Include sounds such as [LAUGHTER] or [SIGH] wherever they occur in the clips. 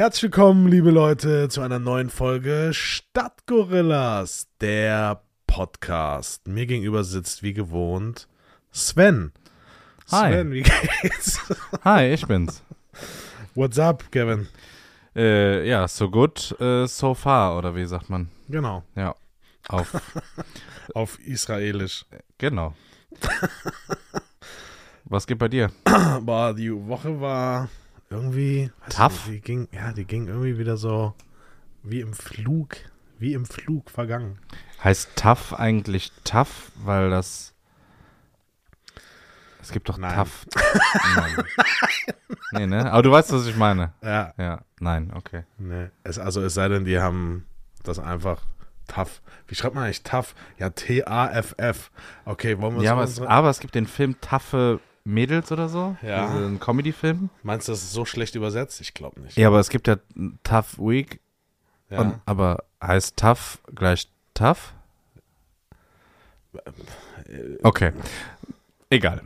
Herzlich willkommen, liebe Leute, zu einer neuen Folge Stadtgorillas, der Podcast. Mir gegenüber sitzt wie gewohnt Sven. Hi. Sven, wie geht's? Hi, ich bin's. What's up, Kevin? Äh, ja, so good, äh, so far, oder wie sagt man? Genau, Ja. Auf, [LAUGHS] auf Israelisch. genau. [LAUGHS] Was geht bei dir? Aber die Woche war irgendwie Tough? Nicht, die ging, ja, die ging irgendwie wieder so wie im Flug, wie im Flug vergangen. Heißt tough eigentlich tough, weil das. Es gibt doch Nein. tough. Nein. nee, ne? Aber du weißt, was ich meine. Ja, Ja, nein, okay. ne. Es, also es sei denn, die haben das einfach tough. Wie schreibt man eigentlich tough? Ja, T-A-F-F. Okay, wollen wir Ja, aber es, aber es gibt den Film Taffe Mädels oder so. Ja. Diesen Comedy-Film. Meinst du, das ist so schlecht übersetzt? Ich glaube nicht. Ja, aber es gibt ja Tough Week. Ja. Und, aber heißt tough gleich tough? Okay. Egal.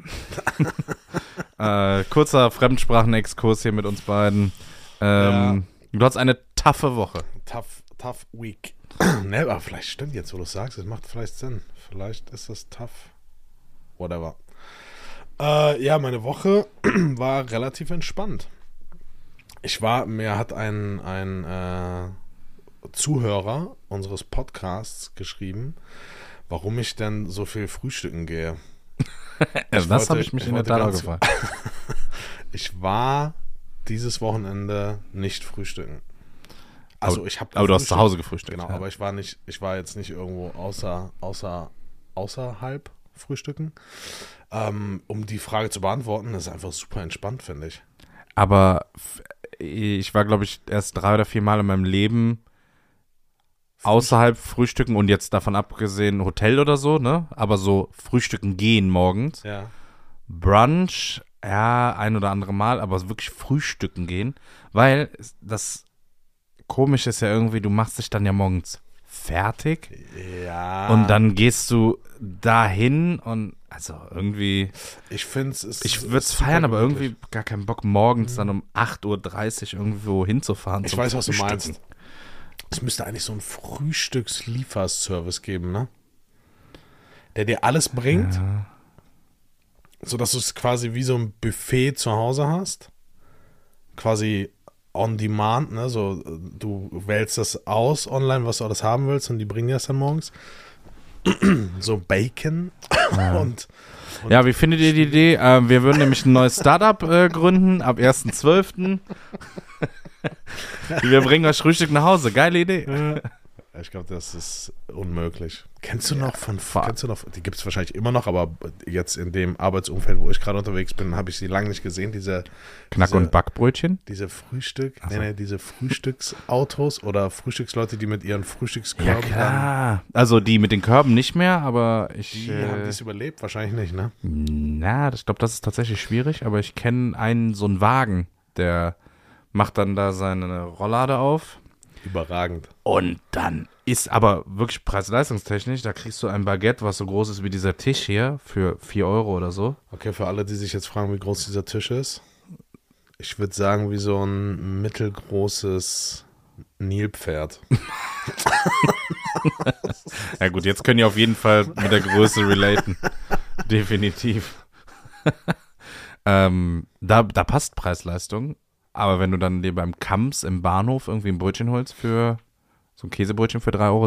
[LAUGHS] äh, kurzer Fremdsprachenexkurs hier mit uns beiden. Ähm, Du hast eine taffe Woche. Tough, tough week. [CLEARS THROAT] ne, aber vielleicht stimmt jetzt, wo du es sagst. Es macht vielleicht Sinn. Vielleicht ist das tough. Whatever. Äh, ja, meine Woche [CLEARS THROAT] war relativ entspannt. Ich war, mir hat ein, ein äh, Zuhörer unseres Podcasts geschrieben, warum ich denn so viel frühstücken gehe. [LAUGHS] das wollte- habe ich mich ich in der Tat gefragt. [LAUGHS] Ich war dieses Wochenende nicht frühstücken. Also ich habe Aber du hast zu Hause gefrühstückt. Genau, ja. aber ich war nicht, ich war jetzt nicht irgendwo außer, außer, außerhalb frühstücken. Ähm, um die Frage zu beantworten, das ist einfach super entspannt, finde ich. Aber ich war, glaube ich, erst drei oder vier Mal in meinem Leben außerhalb frühstücken und jetzt davon abgesehen Hotel oder so, ne? Aber so frühstücken gehen morgens. Ja. Brunch, ja, ein oder andere Mal, aber wirklich frühstücken gehen, weil das komisch ist ja irgendwie, du machst dich dann ja morgens fertig Ja. und dann gehst du dahin und also irgendwie, Ich finde es. ich würde es feiern, aber irgendwie gar keinen Bock morgens dann um 8.30 Uhr irgendwo hinzufahren. Ich weiß, was du meinst. Es müsste eigentlich so einen Frühstückslieferservice geben, ne? Der dir alles bringt, Ja. sodass du es quasi wie so ein Buffet zu Hause hast. Quasi on demand, ne? So, äh, du wählst das aus online, was du alles haben willst, und die bringen dir das dann morgens. [CLEARS THROAT] so Bacon [LAUGHS] und Ja, wie findet ihr die Idee? Ähm, wir würden nämlich ein neues Startup äh, gründen ab 1.12. [LAUGHS] wir bringen euch Frühstück nach Hause. Geile Idee. ich glaube, das ist unmöglich. Kennst du noch von, fuck. kennst du noch, die gibt es wahrscheinlich immer noch, aber jetzt in dem Arbeitsumfeld, wo ich gerade unterwegs bin, habe ich sie lange nicht gesehen, diese, Knack- diese, und Backbrötchen. diese Frühstück, so. nee, nee, diese Frühstücksautos oder Frühstücksleute, die mit ihren Ja, Frühstückskörben dann, klar. Also die mit den Körben nicht mehr, aber ich. die haben Äh, dies überlebt, wahrscheinlich nicht, ne? na, ich glaube, das ist tatsächlich schwierig, aber ich kenne einen, so einen Wagen, der macht dann da seine Rolllade auf. Überragend. Und dann ist aber wirklich preis-leistungstechnisch, da kriegst du ein Baguette, was so groß ist wie dieser Tisch hier, für 4 Euro oder so. Okay, für alle, die sich jetzt fragen, wie groß dieser Tisch ist, ich würde sagen, wie so ein mittelgroßes Nilpferd. [LAUGHS] Ja gut, jetzt können die auf jeden Fall mit der Größe relaten. Definitiv. [LAUGHS] ähm, da, da passt Preis-Leistung. Aber wenn du dann dir beim Kamps im Bahnhof irgendwie ein Brötchen holst für so ein Käsebrötchen für 3,70 Euro,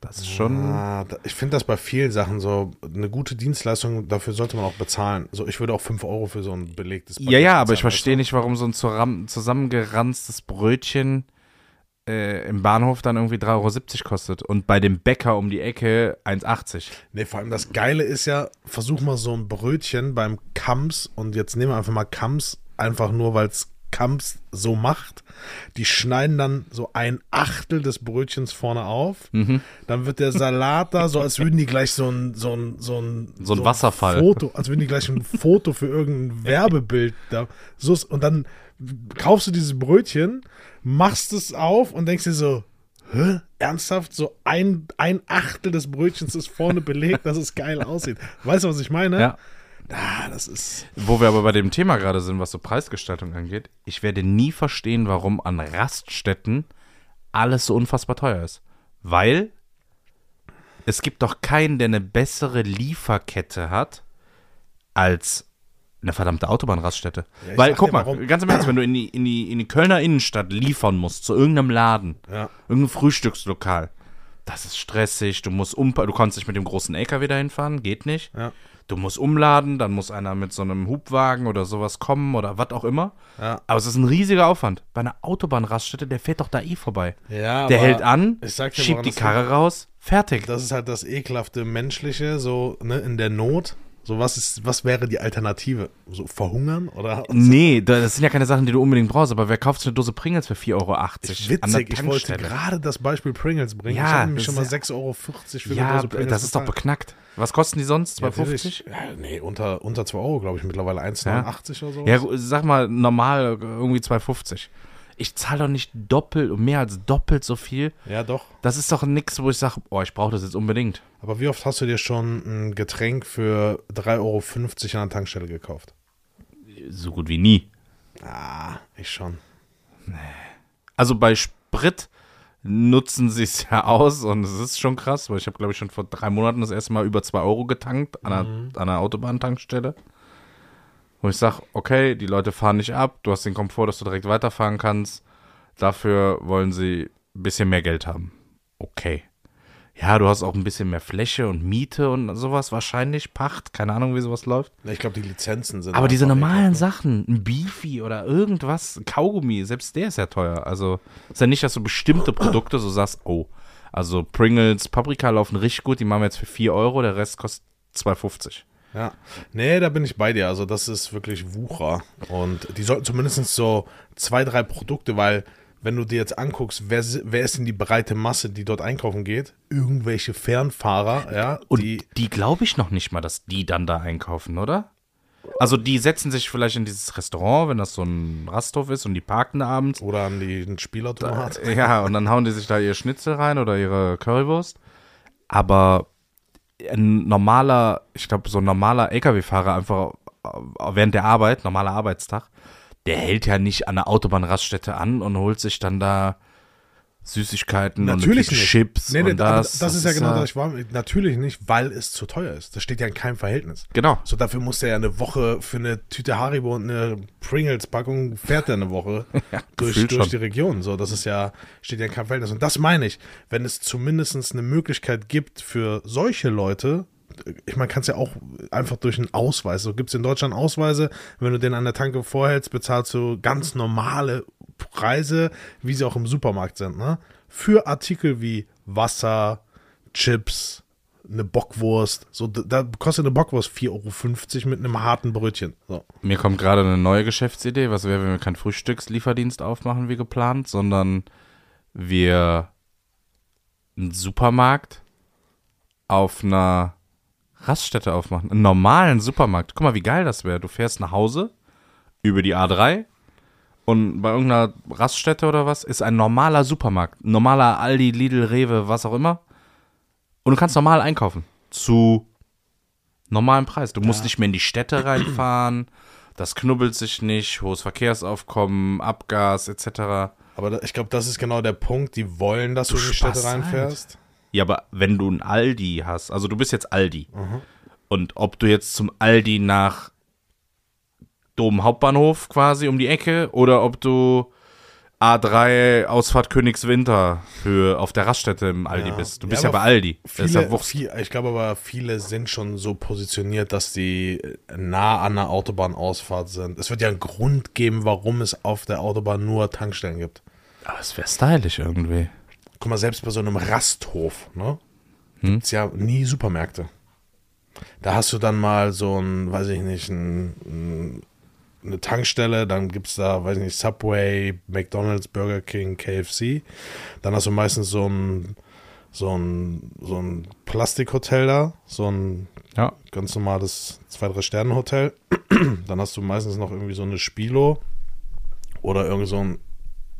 das ist schon. Da- ich finde das bei vielen Sachen so, eine gute Dienstleistung, dafür sollte man auch bezahlen. So, ich würde auch 5 Euro für so ein belegtes Ja, ja, aber ich verstehe nicht, warum so ein zusammengeranztes Brötchen äh, im Bahnhof dann irgendwie 3,70 Euro kostet und bei dem Bäcker um die Ecke 1,80. Nee, vor allem das Geile ist ja, versuch mal so ein Brötchen beim Kams und jetzt nehmen wir einfach mal Kams, einfach nur, weil es Kams so macht. Die schneiden dann so ein Achtel des Brötchens vorne auf. Mhm. Dann wird der Salat da, so als würden die gleich so ein, so ein, so ein, So ein Wasserfall. Foto, als würden die gleich ein Foto für irgendein [LAUGHS] Werbebild da. So, ist- und dann kaufst du dieses Brötchen, machst es auf und denkst dir so, Hä? Ernsthaft? So ein, ein Achtel des Brötchens ist vorne belegt, dass es geil aussieht. Weißt du, was ich meine? Ja. Ah, das ist. Wo wir aber bei dem Thema gerade sind, was so Preisgestaltung angeht, ich werde nie verstehen, warum an Raststätten alles so unfassbar teuer ist. Weil es gibt doch keinen, der eine bessere Lieferkette hat als eine verdammte Autobahnraststätte. Ja, Weil, guck mal, warum. ganz im Ernst, wenn du in die, in, die, in die Kölner Innenstadt liefern musst, zu irgendeinem Laden, Ja. irgendein Frühstückslokal, das ist stressig, du musst um, du kannst nicht mit dem großen LKW dahin fahren, geht nicht. Ja. Du musst umladen, dann muss einer mit so einem Hubwagen oder sowas kommen oder was auch immer. Ja. Aber es ist ein riesiger Aufwand. Bei einer Autobahnraststätte, der fährt doch da eh vorbei. Ja, der hält an, schiebt die Karre raus, fertig. Das ist halt das ekelhafte Menschliche, so ne, in der Not. So, was ist, was wäre die Alternative? So verhungern oder? [LAUGHS] Nee, da- das sind ja keine Sachen, die du unbedingt brauchst, aber wer kauft eine Dose Pringles für 4,80 Euro Witzig, ich wollte gerade das Beispiel Pringles bringen. Ja, ich habe nämlich schon mal ist 6,40 Euro für eine Ja, Dose Pringles das ist doch bezahlt. beknackt. Was kosten die sonst? Ja, 2,50? natürlich. Ja, nee, unter, unter 2 Euro, glaube ich, mittlerweile 1,89 oder so. Ja, sag mal, normal irgendwie 2,50. Ich zahle doch nicht doppelt, mehr als doppelt so viel. ja, doch. Das ist doch nix, wo ich sage, oh, ich brauche das jetzt unbedingt. Aber wie oft hast du dir schon ein Getränk für 3,50 Euro an der Tankstelle gekauft? So gut wie nie. Ah, ich schon. Also bei Sprit nutzen sie es ja aus und es ist schon krass, weil ich habe, glaube ich, schon vor drei Monaten das erste Mal über 2 Euro getankt an einer, an einer Autobahntankstelle. Wo ich sage, okay, die Leute fahren nicht ab, du hast den Komfort, dass du direkt weiterfahren kannst. Dafür wollen sie ein bisschen mehr Geld haben. Okay. Ja, du hast auch ein bisschen mehr Fläche und Miete und sowas wahrscheinlich, Pacht, keine Ahnung, wie sowas läuft. Ich glaube, die Lizenzen sind. Aber diese normalen Sachen, ein Beefy oder irgendwas, Kaugummi, selbst der ist ja teuer. Also ist ja nicht, dass du bestimmte Produkte so sagst, oh, also Pringles, Paprika laufen richtig gut, die machen wir jetzt für 4 Euro, der Rest kostet 2,50. ne? Ja. Nee, da bin ich bei dir. Also, das ist wirklich Wucher. Und die sollten zumindest so zwei, drei Produkte, weil, wenn du dir jetzt anguckst, wer, wer ist denn die breite Masse, die dort einkaufen geht? Irgendwelche Fernfahrer, ja, Und die. die, glaube ich noch nicht mal, dass die dann da einkaufen, oder? Also die setzen sich vielleicht in dieses Restaurant, wenn das so ein Rasthof ist und die parken da abends. Oder an die einen Spielautomat. Ja, und dann hauen die sich da ihr Schnitzel rein oder ihre Currywurst. Aber ein normaler, ich glaube, so ein normaler LKW-Fahrer einfach äh, während der Arbeit, normaler Arbeitstag, der hält ja nicht an der Autobahnraststätte an und holt sich dann da Süßigkeiten Natürlich und. Chips Nee, nee, und aber das. das, ist ja genau das. Ich war, natürlich nicht, weil es zu teuer ist. Das steht ja in keinem Verhältnis. Genau. So, dafür muss er ja eine Woche für eine Tüte Haribo und eine Pringles-Packung fährt er eine Woche [LAUGHS] durch, gefühlt durch schon. die Region. So, das ist ja, steht ja in keinem Verhältnis. Und das meine ich, wenn es zumindest eine Möglichkeit gibt für solche Leute, ich meine, kannst ja auch einfach durch einen Ausweis. So gibt es in Deutschland Ausweise, wenn du den an der Tanke vorhältst, bezahlst du ganz normale Preise, wie sie auch im Supermarkt sind, ne? Für Artikel wie Wasser, Chips, eine Bockwurst. So, da kostet eine Bockwurst 4,50 Euro mit einem harten Brötchen. So. Mir kommt gerade eine neue Geschäftsidee. Was wäre, wenn wir keinen Frühstückslieferdienst aufmachen wie geplant, sondern wir einen Supermarkt auf einer Raststätte aufmachen. Einen normalen Supermarkt. Guck mal, wie geil das wäre. Du fährst nach Hause über die A3 und bei irgendeiner Raststätte oder was ist ein normaler Supermarkt. Ein normaler Aldi, Lidl, Rewe, was auch immer. Und du kannst normal einkaufen. Zu normalen Preis. Du musst nicht mehr in die Städte [CLEARS THROAT] reinfahren. Das knubbelt sich nicht. Hohes Verkehrsaufkommen, Abgas etc. Aber da, ich glaube, das ist genau der Punkt. Die wollen, dass du, Du in die Städte reinfährst. Ja, aber wenn du ein Aldi hast, also du bist jetzt Aldi. Und ob du jetzt zum Aldi nach Dom Hauptbahnhof quasi um die Ecke oder ob du A3 Ausfahrt Königswinter für auf der Raststätte im Aldi Ja. bist. Du Ja, bist ja, aber bei Aldi. Ja Viele, Wurst. viel, ich glaube aber, viele sind schon so positioniert, dass die nah an der Autobahnausfahrt sind. Es wird ja einen Grund geben, warum es auf der Autobahn nur Tankstellen gibt. Aber es wäre stylisch irgendwie. Guck mal, selbst bei so einem Rasthof, ne? Gibt's ja nie Supermärkte. Da hast du dann mal so ein, weiß ich nicht, ein, ein, eine Tankstelle, dann gibt's da, weiß ich nicht, Subway, McDonalds, Burger King, KFC. Dann hast du meistens so ein, so ein, so ein Plastikhotel da, so ein Ja. ganz normales zwei, drei Sterne Hotel. [CLEARS THROAT] Dann hast du meistens noch irgendwie so eine Spilo oder irgend so ein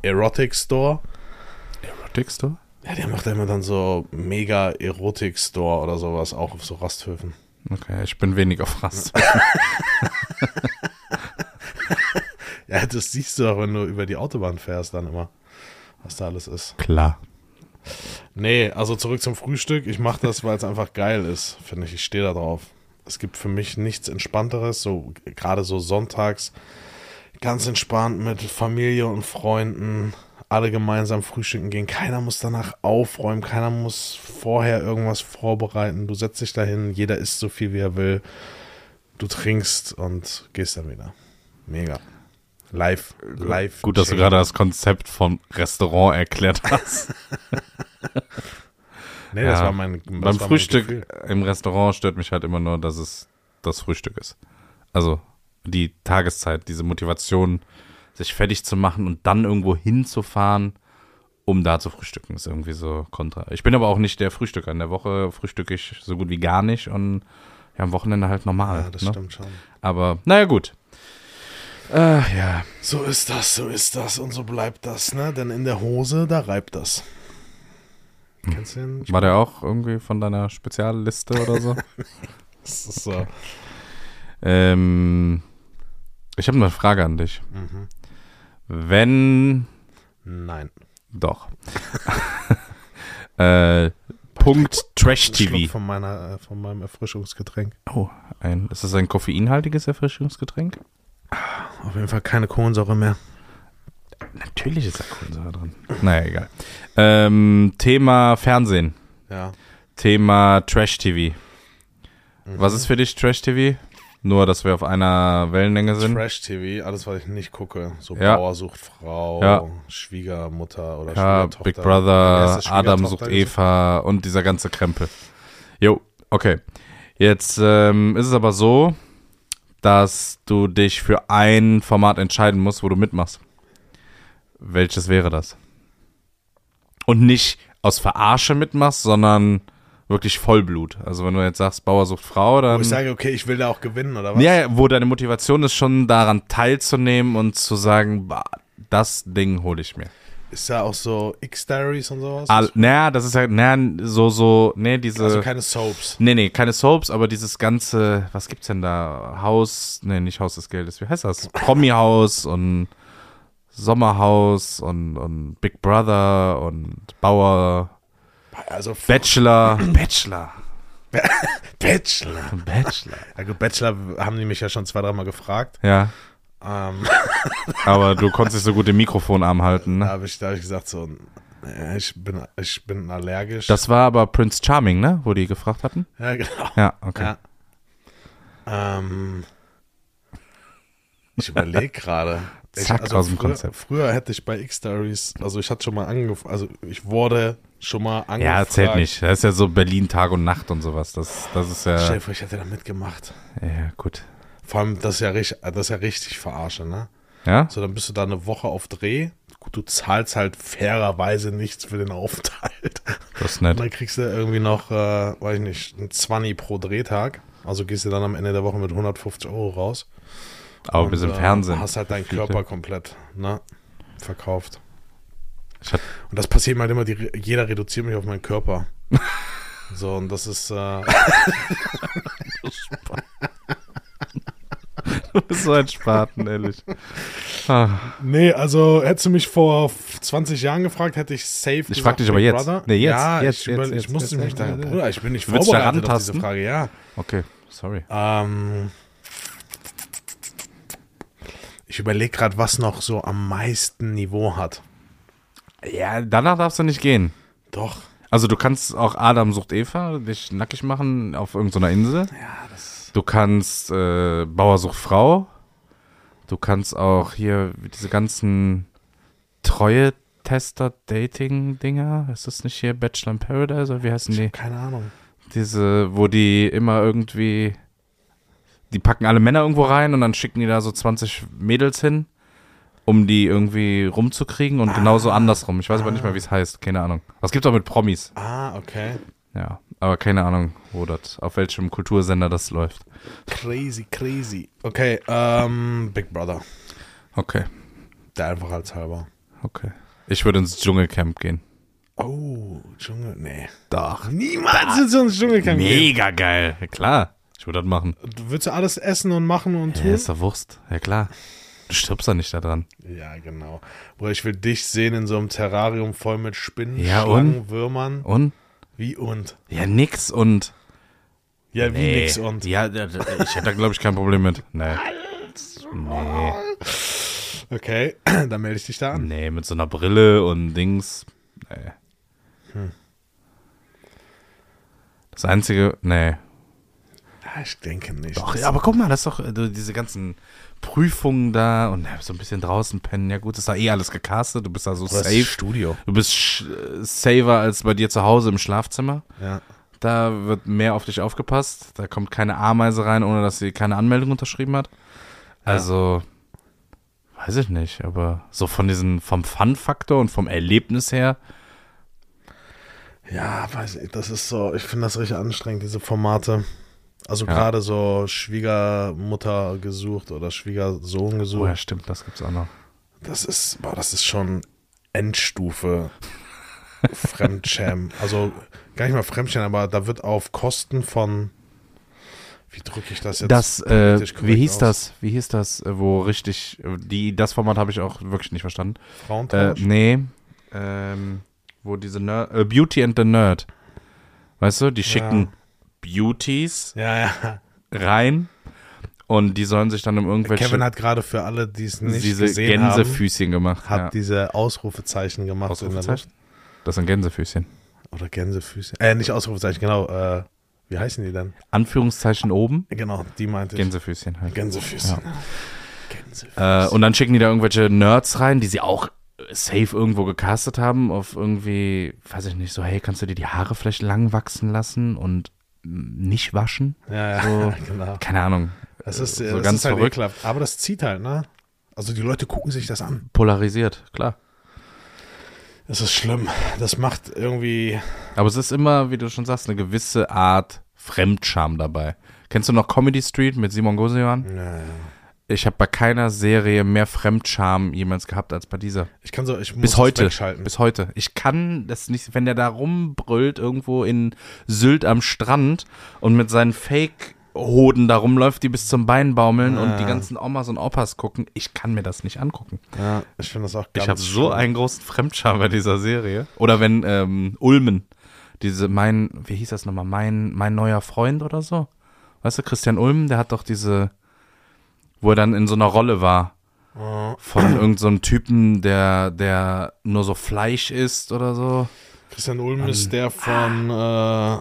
Erotic Store. Erotic Store? Ja, der macht immer dann so mega Erotik-Store oder sowas, auch auf so Rasthöfen. Okay, ich bin wenig auf Rast. [LAUGHS] Ja, das siehst du doch, wenn du über die Autobahn fährst, dann immer, was da alles ist. Klar. Nee, also zurück zum Frühstück. Ich mache das, weil es einfach geil ist, finde ich. Ich stehe da drauf. Es gibt für mich nichts Entspannteres, so gerade so sonntags, ganz entspannt mit Familie und Freunden, alle gemeinsam frühstücken gehen. Keiner muss danach aufräumen, keiner muss vorher irgendwas vorbereiten. Du setzt dich dahin, jeder isst so viel, wie er will. Du trinkst und gehst dann wieder. Mega. Live, live. Gut, dass du gerade das Konzept von Restaurant erklärt hast. [LAUGHS] Nee, das Ja. war mein. Das Beim war mein Frühstück Gefühl. im Restaurant stört mich halt immer nur, dass es das Frühstück ist. Also die Tageszeit, diese Motivation, sich fertig zu machen und dann irgendwo hinzufahren, um da zu frühstücken, ist irgendwie so kontra. Ich bin aber auch nicht der Frühstücker. In der Woche frühstücke ich so gut wie gar nicht und ja, am Wochenende halt normal. Ja, das ne? stimmt schon. Aber naja, gut. Äh, ja. So ist das, so ist das und so bleibt das, ne? Denn in der Hose, da reibt das. Kennst du den? War der auch irgendwie von deiner Spezialliste oder so? [LAUGHS] Das ist so. ähm, ich habe eine Frage an dich. Mhm. Wenn Nein. Doch. [LAUGHS] äh, Punkt Trash TV. Von, meiner, äh, von meinem Erfrischungsgetränk. Oh, ein, ist das ein koffeinhaltiges Erfrischungsgetränk? Auf jeden Fall keine Kohlensäure mehr. Natürlich ist da Kohlensäure drin. Naja, egal. Ähm, Thema Fernsehen. Ja. Thema Trash TV. Was ist für dich Trash TV? Nur, dass wir auf einer Wellenlänge sind. Trash TV, alles, was ich nicht gucke. So Ja. Bauer sucht Frau, Ja. Schwiegermutter oder Ja, Schwiegertochter. Big Brother, Adam sucht? Eva und dieser ganze Krempel. Jo, okay. Jetzt ähm, ist es aber so, dass du dich für ein Format entscheiden musst, wo du mitmachst. Welches wäre das? Und nicht aus Verarsche mitmachst, sondern wirklich Vollblut. Also wenn du jetzt sagst, Bauer sucht Frau, Wo dann... ich sage, okay, ich will da auch gewinnen, oder was? Ja, wo deine Motivation ist, schon daran teilzunehmen und zu sagen, bah, das Ding hole ich mir. Ist ja auch so X-Diaries und sowas. All, naja, das ist ja, naja, so, so, nee, diese. also keine Soaps. nee, nee, keine Soaps, aber dieses ganze, was gibt's denn da? Haus, nee, nicht Haus des Geldes, wie heißt das? Promi-Haus und Sommerhaus und, und Big Brother und Bauer, Also Bachelor. [CLEARS THROAT] Bachelor. [LAUGHS] Bachelor. Bachelor. Ja gut, Bachelor haben die mich ja schon zwei, dreimal gefragt. Ja, Ähm, [LAUGHS] aber du konntest nicht so gut den Mikrofonarm halten, da ne? habe ich, da hab ich gesagt so, ich bin, ich bin allergisch. Das war aber Prince Charming, ne? Wo die gefragt hatten? ja, genau. Ja, okay. Ja. Ähm, ich überlege gerade. Zack, aus dem früher, Konzept. Früher hätte ich bei X-Stories, also ich hatte schon mal angefangen, also ich wurde schon mal angefragt. Ja, erzählt nicht. Das ist ja so Berlin Tag und Nacht und sowas. Das, das ist ja. Stell ich hätte da mitgemacht. Ja, gut. Vor allem, das ist ja richtig, das ist ja richtig verarsche, ne? Ja? So, dann bist du da eine Woche auf Dreh. Gut, du zahlst halt fairerweise nichts für den Aufenthalt. Das ist Und nett. dann kriegst du irgendwie noch, äh, weiß ich nicht, ein 20 pro Drehtag. Also gehst du dann am Ende der Woche mit 150 Euro raus. Aber Und, wir sind äh, Fernsehen. Hast halt deinen. Körper komplett, ne? Verkauft. Und das passiert mir halt immer, die, jeder reduziert mich auf meinen Körper. [LAUGHS] so, und das ist, äh, [LAUGHS] du bist so ein Spaten, ehrlich. Ah, nee, also hättest du mich vor 20 Jahren gefragt, hätte ich safe Ich frag dich aber jetzt. Nee, jetzt, ja, jetzt, ich, jetzt, über, jetzt, ich musste jetzt, mich da. Bruder, ich bin nicht willst vorbereitet auf diese? Frage, ja. okay, sorry. Ähm, ich überlege gerade, was noch so am meisten Niveau hat. Ja, danach darfst du nicht gehen. Doch. Also du kannst auch Adam sucht Eva, dich nackig machen auf irgendeiner Insel. Ja, das. Du kannst äh, Bauer sucht Frau. Du kannst auch hier diese ganzen Treue-Tester-Dating-Dinger. Ist das nicht hier Bachelor in Paradise oder wie heißen die? Keine Ahnung. Diese, wo die immer irgendwie, die packen alle Männer irgendwo rein und dann schicken die da so 20 Mädels hin, um die irgendwie rumzukriegen und genauso andersrum. Ich weiß aber nicht mehr, wie es heißt, keine Ahnung. Was gibt's auch mit Promis? Ah, okay. Ja, aber keine Ahnung, wo das, auf welchem Kultursender das läuft. Crazy, crazy. Okay, ähm, Big Brother. Okay, Der Einfachheitshalber. okay. Ich würde ins Dschungelcamp gehen. Oh, Dschungel. Nee. Doch. Niemals in so ein Dschungelcamp gehen. Mega geil, klar. Ich würde das machen. Du würdest ja alles essen und machen und Ja, tun? ist doch Wurst. Ja, klar. Du stirbst doch nicht da dran. Ja, genau. Bruder, ich will dich sehen in so einem Terrarium voll mit Spinnen, Ja, Schlangen, Würmern. Und? Wie und? Ja, nix und. Ja, wie Nee. nix und. Ja, ich hätte da, glaube ich, kein Problem mit. Nee. Nee. Okay, [CLEARS THROAT] dann melde ich dich da an. Nee, mit so einer Brille und Dings. Nee. Hm. Das einzige, nee. Ja, ich denke nicht. Doch, ja, aber guck mal, das ist doch äh, du, diese ganzen Prüfungen da und ja, so ein bisschen draußen pennen. Ja, gut, ist da eh alles gecastet. Du bist da so ist safe. Studio. Du bist äh, safer als bei dir zu Hause im Schlafzimmer. Ja. Da wird mehr auf dich aufgepasst. Da kommt keine Ameise rein, ohne dass sie keine Anmeldung unterschrieben hat. Also, weiß ich nicht, aber so von diesen, vom Fun-Faktor und vom Erlebnis her, Ja, weiß ich, das ist so, ich finde das richtig anstrengend, diese Formate. Also Ja. gerade so Schwiegermutter gesucht oder Schwiegersohn oh gesucht. ja, stimmt, das gibt's auch noch. Das ist, boah, das ist schon Endstufe [LAUGHS] Fremdschämen. Also gar nicht mal Fremdschämen, aber da wird auf Kosten von, wie drücke ich das jetzt? Das, äh, wie hieß aus? das, wie hieß das, äh, wo richtig, äh, die, das Format habe ich auch wirklich nicht verstanden. Äh, Frauentausch? nee, ähm, wo diese Nerd, äh, Beauty and the Nerd. Weißt du, die schicken Beauties ja, ja. rein und die sollen sich dann um irgendwelche Kevin hat gerade für alle, die es nicht diese gesehen haben, Gänsefüßchen gemacht. hat ja. diese Ausrufezeichen gemacht. Ausrufezeichen? Das sind Gänsefüßchen. Oder Gänsefüßchen. Äh, nicht Ausrufezeichen, genau. Äh, wie heißen die denn? Anführungszeichen oben, Genau, die meinte ich. Gänsefüßchen halt. Gänsefüßchen. Gänsefüßchen. Äh, und dann schicken die da irgendwelche Nerds rein, die sie auch safe irgendwo gecastet haben, auf irgendwie, weiß ich nicht, so, hey, kannst du dir die Haare vielleicht lang wachsen lassen und nicht waschen? ja, ja, so- [LAUGHS] genau. Keine Ahnung. Das ist, so das ganz ist halt verrückt. ekelhaft. Aber das zieht halt, ne? Also die Leute gucken sich das an. Polarisiert, klar. Das ist schlimm. Das macht irgendwie. Aber es ist immer, wie du schon sagst, eine gewisse Art Fremdscham dabei. Kennst du noch Comedy Street mit Simon Gosejohann? Ja, ja. Ich habe bei keiner Serie mehr Fremdscham jemals gehabt als bei dieser. Ich kann so, ich muss Bis heute. wegschalten. Bis heute. Ich kann das nicht, wenn der da rumbrüllt irgendwo in Sylt am Strand und mit seinen Fake-Hoden da rumläuft, die bis zum Bein baumeln und die ganzen Omas und Opas gucken. Ich kann mir das nicht angucken. ja, ich finde das auch ganz ich habe so einen großen Fremdscham bei dieser Serie. Oder wenn ähm, Ulmen, diese, mein, wie hieß das nochmal, mein, mein neuer Freund oder so. Weißt du, Christian Ulmen, der hat doch diese, wo er dann in so einer Rolle war. Von irgendeinem so Typen, der, der nur so Fleisch isst oder so. Christian Ulm ist der von, äh,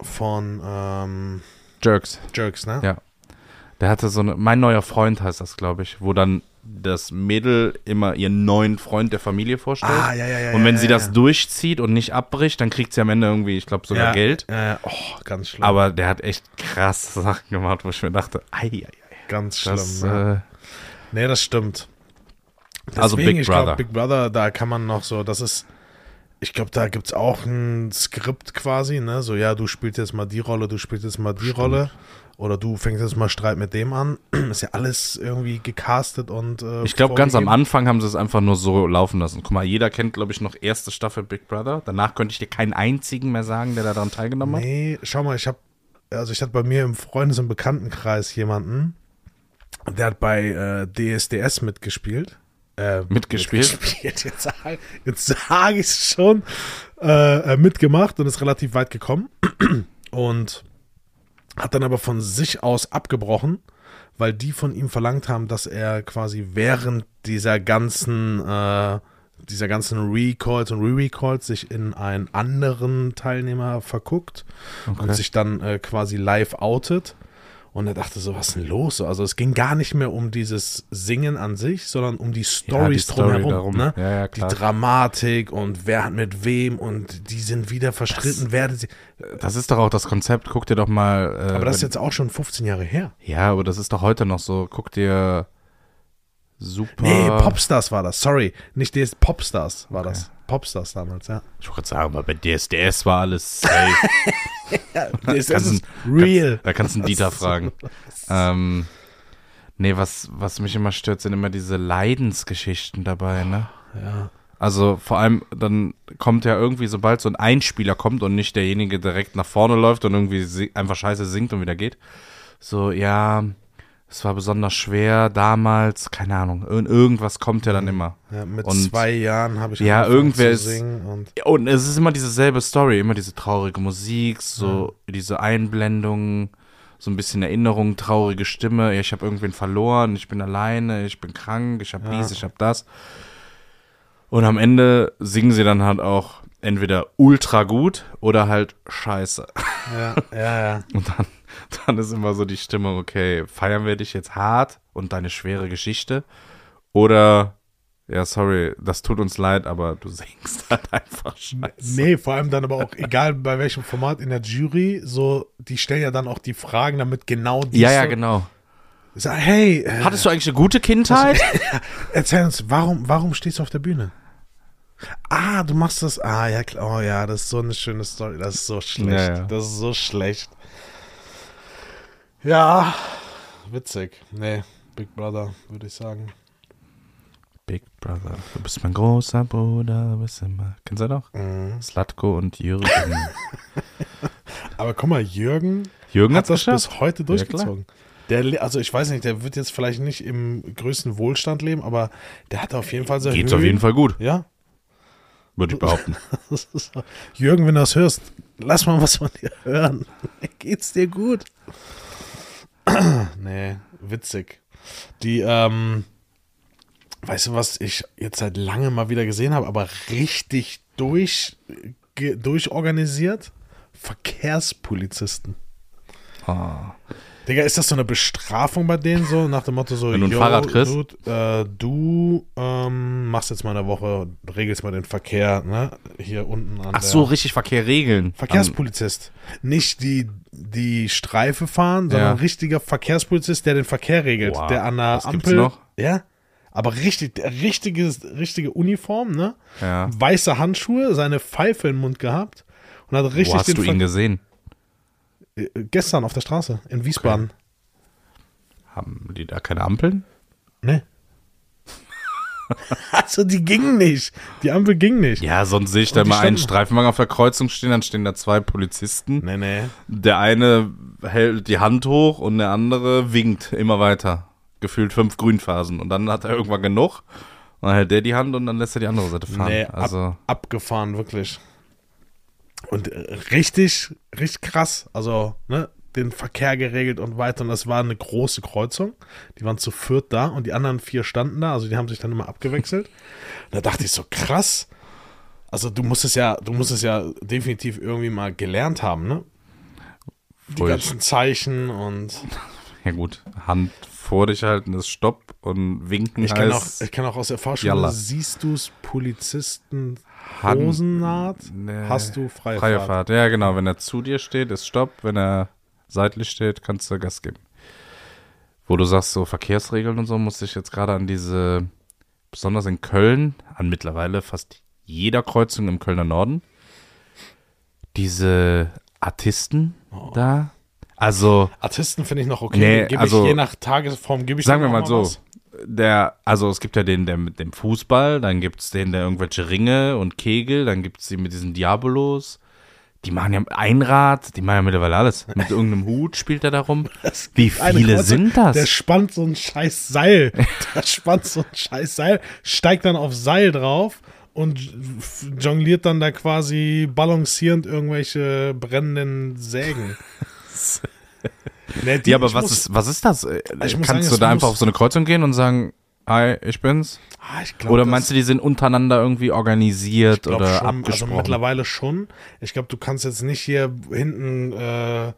von ähm, Jerks. Jerks, ne? Ja. Der hatte so eine, mein neuer Freund heißt das, glaube ich, wo dann das Mädel immer ihren neuen Freund der Familie vorstellt. Ah, ja, ja, ja. und wenn ja, sie ja, das ja. durchzieht und nicht abbricht, dann kriegt sie am Ende irgendwie, ich glaube, sogar Geld. Ja, ja. Oh, ganz schlimm. Aber der hat echt krasse Sachen gemacht, wo ich mir dachte, ei, ei, ei. Ganz schlimm. Das, ne? äh, Nee, das stimmt. Also Deswegen, Big ich glaub, Brother. Big Brother, da kann man noch so, das ist, ich glaube, da gibt es auch ein Skript quasi, ne? So, ja, du spielst jetzt mal die Rolle, du spielst jetzt mal die Rolle. Oder du fängst jetzt mal Streit mit dem an. [CLEARS THROAT] Ist ja alles irgendwie gecastet und. Äh, ich glaube, ganz am. Anfang haben sie es einfach nur so laufen lassen. Guck mal, jeder kennt, glaube ich, noch erste Staffel Big Brother. Danach könnte ich dir keinen einzigen mehr sagen, der daran teilgenommen hat. Nee, schau mal, ich habe, also ich hatte bei mir im Freundes- und Bekanntenkreis jemanden, der hat bei äh, DSDS mitgespielt. Äh, Mitgespielt? mitgespielt. [LAUGHS] Jetzt, jetzt sage ich es schon. Äh, äh, mitgemacht und ist relativ weit gekommen. [CLEARS THROAT] Und hat dann aber von sich aus abgebrochen, weil die von ihm verlangt haben, dass er quasi während dieser ganzen, äh, dieser ganzen Recalls und Re-Recalls sich in einen anderen Teilnehmer verguckt und sich dann äh, quasi live outet. Und er dachte so, was ist denn los? Also es ging gar nicht mehr um dieses Singen an sich, sondern um die Stories Story drumherum. darum. Ne? Ja, ja, die. Dramatik und wer hat mit wem und die sind wieder verstritten, werden sie. Das ist doch auch das Konzept. Guck dir doch mal. Äh, Aber das ist jetzt auch schon 15 Jahre her. ja, aber das ist doch heute noch so. Guck dir super. Nee, Popstars war das. Sorry, nicht DS, Popstars war das. Popstars damals, ja. Ich wollte gerade sagen, aber bei DSDS war alles safe. [LAUGHS] [LAUGHS] Das Kannst ist real. Da kannst du einen Dieter [LAUGHS] fragen. Ähm, nee, was, was mich immer stört, sind immer diese Leidensgeschichten dabei, ne? Ja. Also vor allem, dann kommt ja irgendwie, sobald so ein Einspieler kommt und nicht derjenige direkt nach vorne läuft und irgendwie einfach scheiße singt und wieder geht. So, ja, es war besonders schwer damals, keine Ahnung. Ir irgendwas kommt ja dann immer. Ja, mit Und- zwei Jahren habe ich Ja, irgendwer zu singen und Ja, Und es ist immer dieselbe Story, immer diese traurige Musik, so diese Einblendungen, so ein bisschen Erinnerung, traurige Stimme. Ja, ich habe irgendwen verloren, ich bin alleine, ich bin krank, ich habe Ja. dies, ich habe das. Und am Ende singen sie dann halt auch entweder ultra gut oder halt scheiße. ja, [LAUGHS] ja, ja. Und dann, dann ist immer so die Stimmung, okay, feiern wir dich jetzt hart und deine schwere Geschichte? Oder, ja, sorry, das tut uns leid, aber du singst [LAUGHS] halt einfach scheiße. Nee, vor allem dann aber auch, egal bei welchem Format in der Jury, so, die stellen ja dann auch die Fragen, damit genau die. Ja, ja, genau. Sag, hey, äh, Hattest du eigentlich eine gute Kindheit? [LAUGHS] erzähl uns, warum, warum stehst du auf der Bühne? Ah, du machst das. Ah, ja, klar. Oh ja, das ist so eine schöne Story. Das ist so schlecht. Ja, ja. Das ist so schlecht. Ja, witzig. Nee, Big Brother, würde ich sagen. Big Brother, du bist mein großer Bruder, du bist immer. Kennst du doch? Mhm. Slatko und Jürgen. [LAUGHS] Aber guck mal, Jürgen Jürgen hat das geschafft? bis heute Ja, durchgezogen. der, le- also ich weiß nicht, der wird jetzt vielleicht nicht im größten Wohlstand leben, aber der hat auf jeden Fall so Geht's Höhen. auf jeden Fall gut, Ja. Würde ich behaupten. [LAUGHS] Jürgen, wenn du das hörst, lass mal was von dir hören. [LAUGHS] Geht's dir gut? nee, witzig. Die, ähm, weißt du, was ich jetzt seit langem mal wieder gesehen habe, aber richtig durch, durchorganisiert? Verkehrspolizisten. Ah. Digga, ist das so eine Bestrafung bei denen so, nach dem Motto so, Wenn du ein yo, Fahrrad kriegst? Dude, äh, du ähm, machst jetzt mal eine Woche, regelst mal den Verkehr, ne, hier unten an Ach so, richtig Verkehr regeln. Verkehrspolizist. Nicht die, die Streife fahren, sondern Ja. ein richtiger Verkehrspolizist, der den Verkehr regelt, Wow, der an der das gibt's Ampel, noch? ja, aber richtig, richtige, richtige Uniform, ne, ja. weiße Handschuhe, seine Pfeife im Mund gehabt und hat richtig Wo hast den du ihn Ver- gesehen? Äh, gestern auf der Straße in Wiesbaden. Haben die da keine Ampeln? Ne. [LAUGHS] also die ging nicht. Die Ampel ging nicht. Ja, sonst sehe ich da mal einen Streifenwagen auf der Kreuzung stehen, dann stehen da zwei Polizisten. Nee, nee. Der eine hält die Hand hoch und der andere winkt immer weiter. Gefühlt fünf Grünphasen. Und dann hat er irgendwann genug. Dann hält der die Hand und dann lässt er die andere Seite fahren. Nee, also, ab, abgefahren, wirklich. Und äh, richtig, richtig krass. Also, ne, den Verkehr geregelt und weiter. Und das war eine große Kreuzung. Die waren zu viert da und die anderen vier standen da. Also, die haben sich dann immer abgewechselt. [LAUGHS] da dachte ich so, krass. Also, du musst es ja, du musst es ja definitiv irgendwie mal gelernt haben, ne? Die Ruhig. ganzen Zeichen und ja gut, Hand vor dich halten ist Stopp und winken ich kann, auch, heißt ich kann auch aus der Fahrschule, Yalla. siehst du es, Polizisten Hosennaht, Nee. hast du freie, freie Fahrt. Fahrt. Ja, genau. Wenn er zu dir steht, ist Stopp. Wenn er seitlich steht, kannst du Gas geben. Wo du sagst, so Verkehrsregeln und so, musste ich jetzt gerade an diese, besonders in Köln, an mittlerweile fast jeder Kreuzung im Kölner Norden, diese Artisten Oh. da. Also, Artisten finde ich noch okay. Nee, Gebe also- ich je nach Tagesform gebe ich sagen wir mal so, was. der, also es gibt ja den, der mit dem Fußball, dann gibt es den, der irgendwelche Ringe und Kegel, dann gibt es die mit diesen Diabolos. Die machen ja Einrad, die machen ja mittlerweile alles. Mit irgendeinem Hut spielt er da rum. [LAUGHS] Wie viele sind das? Der spannt so ein scheiß Seil. [LAUGHS] Der spannt so ein scheiß Seil, steigt dann auf Seil drauf und jongliert dann da quasi balancierend irgendwelche brennenden Sägen. [LAUGHS] Nee, die- ja, aber was muss- ist, was ist das? Kannst sagen, du da einfach auf so eine Kreuzung gehen und sagen, hi, ich bin's? Ah, ich glaub, Oder meinst du, die sind untereinander irgendwie organisiert oder schon, Also abgesprochen? mittlerweile schon. Ich glaube, du kannst jetzt nicht hier hinten äh, äh,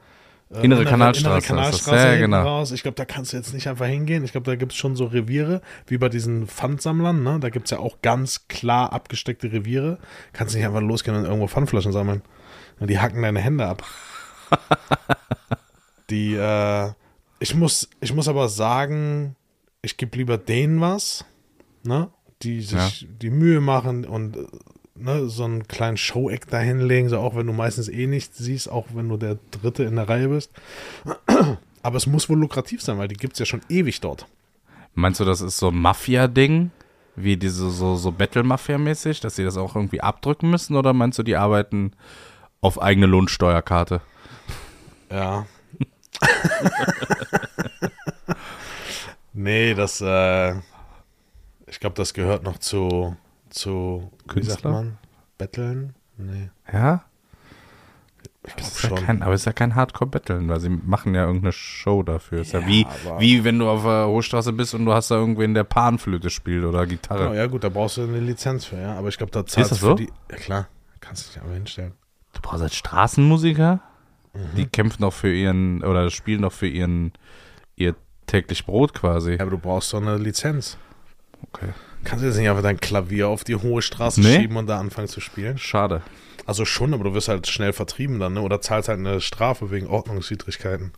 Innere Kanalstraße ist das. Kanalstraße Ja, genau. raus. Ich glaube, da kannst du jetzt nicht einfach hingehen. Ich glaube, da gibt es schon so Reviere, wie bei diesen Pfandsammlern. Ne? Da gibt es ja auch ganz klar abgesteckte Reviere. Kannst nicht einfach losgehen und irgendwo Pfandflaschen sammeln. Die hacken deine Hände ab. [LAUGHS] die, äh, ich muss, ich muss aber sagen, ich gebe lieber denen was, ne? die sich die Mühe machen und ne, so einen kleinen Show-Act da hinlegen, so auch wenn du meistens eh nichts siehst, auch wenn du der Dritte in der Reihe bist. [CLEARS THROAT] Aber es muss wohl lukrativ sein, weil die gibt es ja schon ewig dort. Meinst du, das ist so ein Mafia-Ding? Wie diese so, so Battle-Mafia-mäßig, dass sie das auch irgendwie abdrücken müssen? Oder meinst du, die arbeiten auf eigene Lohnsteuerkarte? Ja. [LAUGHS] nee, das, äh, ich glaube, das gehört noch zu, zu, wie sagt Künstler? man? Betteln? Nee, Ja? ich glaube ja kein, aber es ist ja kein Hardcore-Battlen, weil sie machen ja irgendeine Show dafür. Ist ja, Ja, wie, wie wenn du auf der Hochstraße bist und du hast da irgendwen, der Panflöte spielt oder Gitarre. Oh, ja gut, da brauchst du eine Lizenz für, ja. Aber ich glaube, da zahlst du so? die. Ja klar, kannst du dich aber hinstellen. Du brauchst als Straßenmusiker, Mhm. die kämpfen noch für ihren, oder spielen noch für ihren, ihr täglich Brot quasi. Ja, aber du brauchst doch eine Lizenz. Okay. Kannst du jetzt nicht einfach dein Klavier auf die hohe Straße Nee. schieben und da anfangen zu spielen? Schade. Also schon, aber du wirst halt schnell vertrieben dann, ne? Oder zahlst halt eine Strafe wegen Ordnungswidrigkeiten.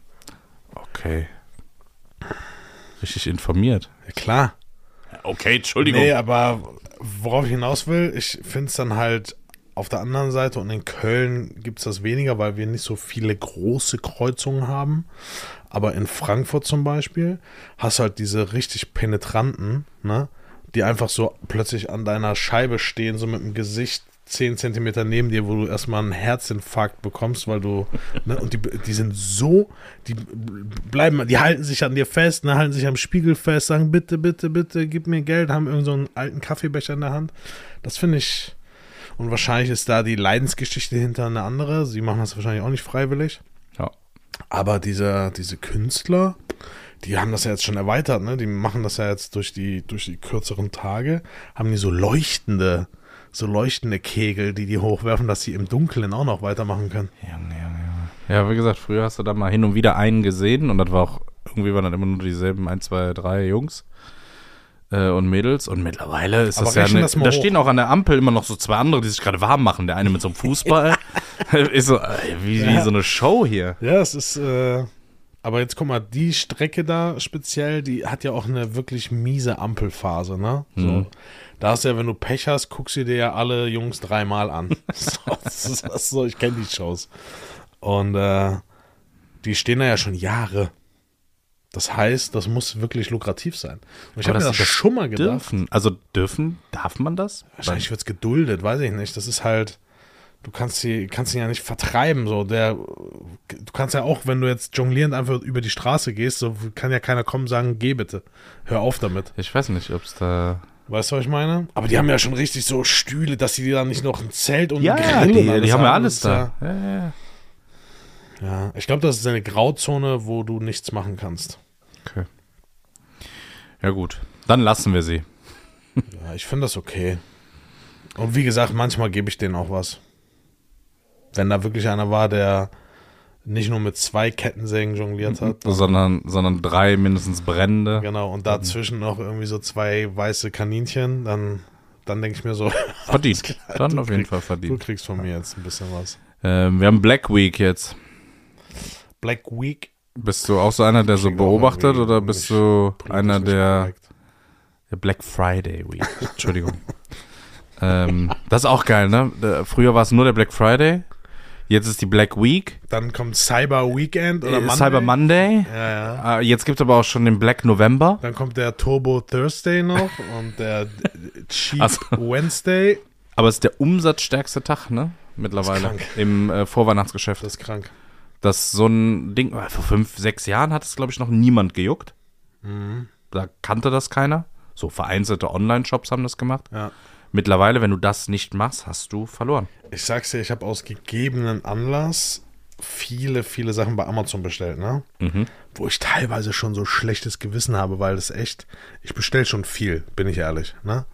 Okay. Richtig informiert. Ja klar. Okay, Entschuldigung. Nee, aber worauf ich hinaus will, ich finde es dann halt auf der anderen Seite und in Köln gibt es das weniger, weil wir nicht so viele große Kreuzungen haben. Aber in Frankfurt zum Beispiel hast du halt diese richtig penetranten, ne? Die einfach so plötzlich an deiner Scheibe stehen, so mit dem Gesicht 10 Zentimeter neben dir, wo du erstmal einen Herzinfarkt bekommst, weil du, ne, und die, die sind so, die bleiben, die halten sich an dir fest, ne, halten sich am Spiegel fest, sagen, bitte, bitte, bitte, gib mir Geld, haben irgend so alten Kaffeebecher in der Hand. Das finde ich, und wahrscheinlich ist da die Leidensgeschichte hinter eine andere. Sie machen das wahrscheinlich auch nicht freiwillig. Ja. Aber diese, diese Künstler, die haben das ja jetzt schon erweitert, ne? Die machen das ja jetzt durch die, durch die kürzeren Tage, haben die so leuchtende, so leuchtende Kegel, die die hochwerfen, dass sie im Dunkeln auch noch weitermachen können. Junge, Junge, Junge. Ja, wie gesagt, früher hast du da mal hin und wieder einen gesehen und das war auch, irgendwie waren dann immer nur dieselben ein, zwei, drei Jungs äh, und Mädels und mittlerweile ist Aber das ja, eine, das da hoch. stehen auch an der Ampel immer noch so zwei andere, die sich gerade warm machen. Der eine mit so einem Fußball. [LAUGHS] [LAUGHS] ist so, äh, wie, wie Ja. so eine Show hier. Ja, es ist, äh, aber jetzt guck mal, die Strecke da speziell, die hat ja auch eine wirklich miese Ampelphase, ne? So. Mhm. Da hast du ja, wenn du Pech hast, guckst du dir ja alle Jungs dreimal an. [LAUGHS] so, das ist, das ist so, ich kenne die Shows. Und äh, die stehen da ja schon Jahre. Das heißt, das muss wirklich lukrativ sein. Und ich habe mir das- schon mal gedacht. Dürfen, also dürfen, darf man das? Wahrscheinlich wird es geduldet, weiß ich nicht. Das ist halt, du kannst sie, kannst sie ja nicht vertreiben. So. Der, du kannst ja auch, wenn du jetzt jonglierend einfach über die Straße gehst, so kann ja keiner kommen und sagen, geh bitte. Hör auf damit. Ich weiß nicht, ob es da. Weißt du, was ich meine? Aber die haben ja schon richtig so Stühle, dass sie dir dann nicht noch ein Zelt und Ja, einen Grill die, und die haben ja alles da. Ja, ja, ja. Ja, ich glaube, das ist eine Grauzone, wo du nichts machen kannst. Okay. Ja, gut. Dann lassen wir sie. [LAUGHS] Ja, ich finde das okay. Und wie gesagt, manchmal gebe ich denen auch was. Wenn da wirklich einer war, der nicht nur mit zwei Kettensägen jongliert hat, Sondern, sondern drei mindestens brennende. genau, und dazwischen noch irgendwie so zwei weiße Kaninchen, dann, dann denke ich mir so, [LAUGHS] Verdient. Dann du auf jeden krieg- Fall du verdient. kriegst von mir jetzt ein bisschen was. Ähm, wir haben Black Week jetzt. Black Week. Bist du auch so einer, der so beobachtet oder bist du einer, der, der Black Friday Week? Entschuldigung. [LAUGHS] ähm, das ist auch geil, ne? Der- Früher war es nur der Black Friday. Jetzt ist die Black Week. Dann kommt Cyber Weekend oder Äh, Monday. Cyber Monday. Ja, ja. Äh, jetzt gibt es aber auch schon den Black November. Dann kommt der Turbo Thursday noch [LAUGHS] und der Cheap Ach so. [LAUGHS] Wednesday. Aber es ist der umsatzstärkste Tag, ne? Mittlerweile. krank. Im äh, Vorweihnachtsgeschäft. Das ist krank. Das so ein Ding, äh, vor fünf, sechs Jahren hat es, glaube ich, noch niemand gejuckt. Mhm. Da kannte das keiner. So vereinzelte Online-Shops haben das gemacht. Ja. Mittlerweile, wenn du das nicht machst, hast du verloren. Ich sag's dir, ich habe aus gegebenen Anlass viele, viele Sachen bei Amazon bestellt, ne? Mhm. Wo ich teilweise schon so schlechtes Gewissen habe, weil das echt, ich bestell schon viel, bin ich ehrlich, ne?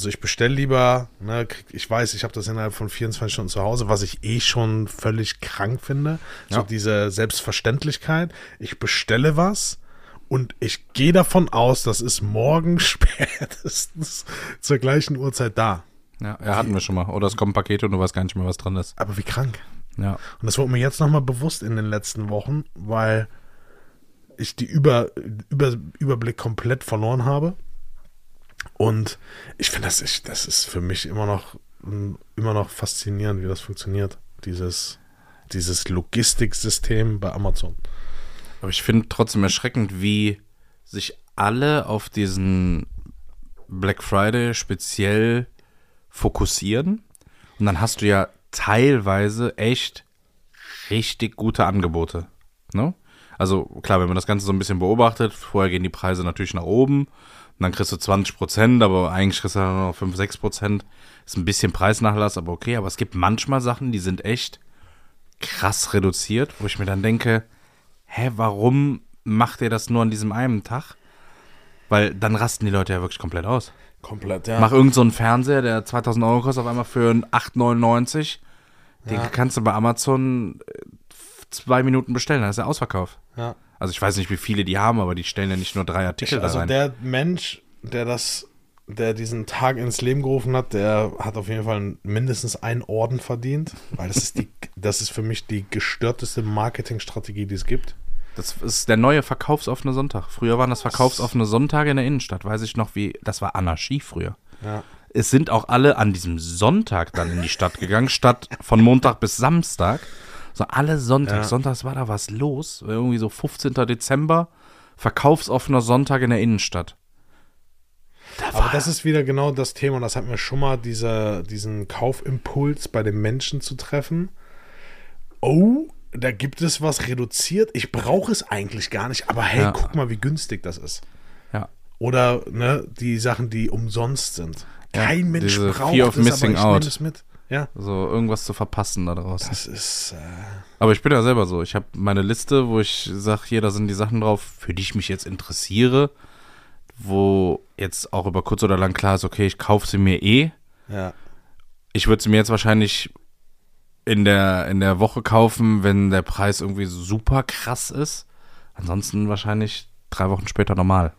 Also ich bestell lieber, ne, krieg, ich weiß, ich habe das innerhalb von 24 Stunden zu Hause, was ich eh schon völlig krank finde. So Ja. diese Selbstverständlichkeit. Ich bestelle was und ich gehe davon aus, das ist morgen [LAUGHS] spätestens zur gleichen Uhrzeit da. Ja, ja, hatten wir schon mal. Oder es kommen Pakete und du weißt gar nicht mehr, was drin ist. Aber wie krank. Ja. Und das wurde mir jetzt nochmal bewusst in den letzten Wochen, weil ich die Über, Über, Überblick komplett verloren habe. Und ich finde, das ist, das ist für mich immer noch, mm, immer noch faszinierend, wie das funktioniert. Dieses, dieses Logistiksystem bei Amazon. Aber ich finde trotzdem erschreckend, wie sich alle auf diesen Black Friday speziell fokussieren. Und dann hast du ja teilweise echt richtig gute Angebote. Ne? Also klar, wenn man das Ganze so ein bisschen beobachtet, vorher gehen die Preise natürlich nach oben. Und dann kriegst du 20 Prozent, aber eigentlich kriegst du dann noch 5, 6 Prozent. Ist ein bisschen Preisnachlass, aber okay. Aber es gibt manchmal Sachen, die sind echt krass reduziert, wo ich mir dann denke, hä, warum macht ihr das nur an diesem einen Tag? Weil dann rasten die Leute ja wirklich komplett aus. Komplett, ja. Mach irgend so einen Fernseher, der 2000 Euro kostet, auf einmal für 8,99. Den Ja. kannst du bei Amazon äh, zwei Minuten bestellen, dann ist er ausverkauft. ja. Also ich weiß nicht, wie viele die haben, aber die stellen ja nicht nur drei Artikel Ich, also da rein. der Mensch, der das, der diesen Tag ins Leben gerufen hat, der hat auf jeden Fall mindestens einen Orden verdient, weil das ist die, [LAUGHS] das ist für mich die gestörteste Marketingstrategie, die es gibt. Das ist der neue verkaufsoffene Sonntag. Früher waren das verkaufsoffene Sonntage in der Innenstadt. Weiß ich noch, wie. Das war Anarchie früher. Ja. Es sind auch alle an diesem Sonntag dann in die Stadt gegangen, statt von Montag bis Samstag. So alle Sonntag. Ja. Sonntags war da was los. Irgendwie so 15. Dezember. Verkaufsoffener Sonntag in der Innenstadt. Aber das ist wieder genau das Thema, und das hat mir schon mal dieser, diesen Kaufimpuls bei den Menschen zu treffen. Oh, da gibt es was reduziert. Ich brauche es eigentlich gar nicht, aber hey, Ja. guck mal, wie günstig das ist. Ja. Oder ne, die Sachen, die umsonst sind. Ja, Kein Mensch diese braucht Fear of es, Missing aber ich Out. nehme es mit. Ja, So irgendwas zu verpassen da draußen. das ist. Äh, Aber ich bin ja selber so. Ich habe meine Liste, wo ich sage, hier, da sind die Sachen drauf, für die ich mich jetzt interessiere, wo jetzt auch über kurz oder lang klar ist, okay, ich kaufe sie mir eh. ja. Ich würde sie mir jetzt wahrscheinlich in der, in der Woche kaufen, wenn der Preis irgendwie super krass ist. Ansonsten wahrscheinlich drei Wochen später normal.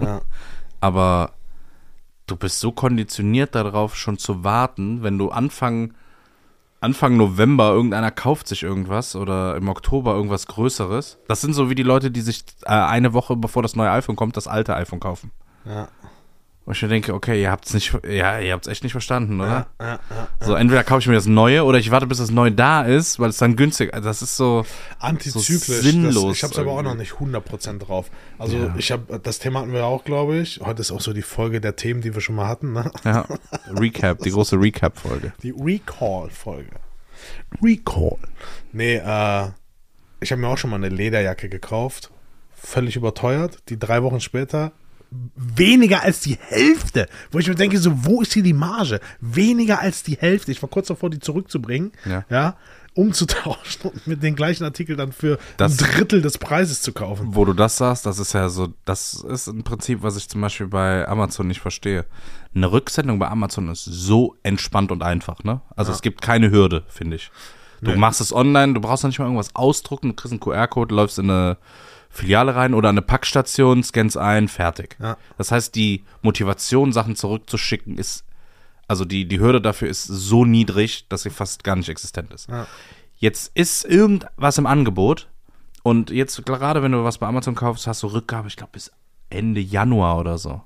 ja. [LAUGHS] Aber du bist so konditioniert darauf, schon zu warten, wenn du Anfang, Anfang November irgendeiner kauft sich irgendwas oder im Oktober irgendwas Größeres. Das sind so wie die Leute, die sich äh, eine Woche bevor das neue iPhone kommt, das alte iPhone kaufen. Ja. Und ich mir denke, okay, ihr habt's nicht, ja, ihr habt's echt nicht verstanden, oder? Ja, ja, ja. So, entweder kaufe ich mir das Neue oder ich warte, bis das Neue da ist, weil es dann günstig also Das ist so. Antizyklisch. So sinnlos das, ich habe es aber auch noch nicht 100% drauf. Also ich habe, das Thema hatten wir auch, glaube ich. Heute ist auch so die Folge der Themen, die wir schon mal hatten. Ne? Ja, Recap, die große Recap-Folge. Die Recall-Folge. Recall. Nee, äh, ich habe mir auch schon mal eine Lederjacke gekauft. Völlig überteuert. Die drei Wochen später weniger als die Hälfte. Wo ich mir denke, so, wo ist hier die Marge? Weniger als die Hälfte. Ich war kurz davor, die zurückzubringen. Ja. ja umzutauschen und mit den gleichen Artikel dann für Das- ein Drittel des Preises zu kaufen. Wo du das sagst, das ist ja so, das ist ein Prinzip, was ich zum Beispiel bei Amazon nicht verstehe. Eine Rücksendung bei Amazon ist so entspannt und einfach, ne? Also es gibt keine Hürde, finde ich. Du Nee. machst es online, du brauchst noch nicht mal irgendwas ausdrucken, du kriegst einen QR-Code, läufst in eine Filiale rein oder eine Packstation, scannst ein, fertig. Ja. Das heißt, die Motivation, Sachen zurückzuschicken, ist, also die, die Hürde dafür ist so niedrig, dass sie fast gar nicht existent ist. Ja. Jetzt ist irgendwas im Angebot und jetzt gerade wenn du was bei Amazon kaufst, hast du Rückgabe, ich glaube bis Ende Januar oder so.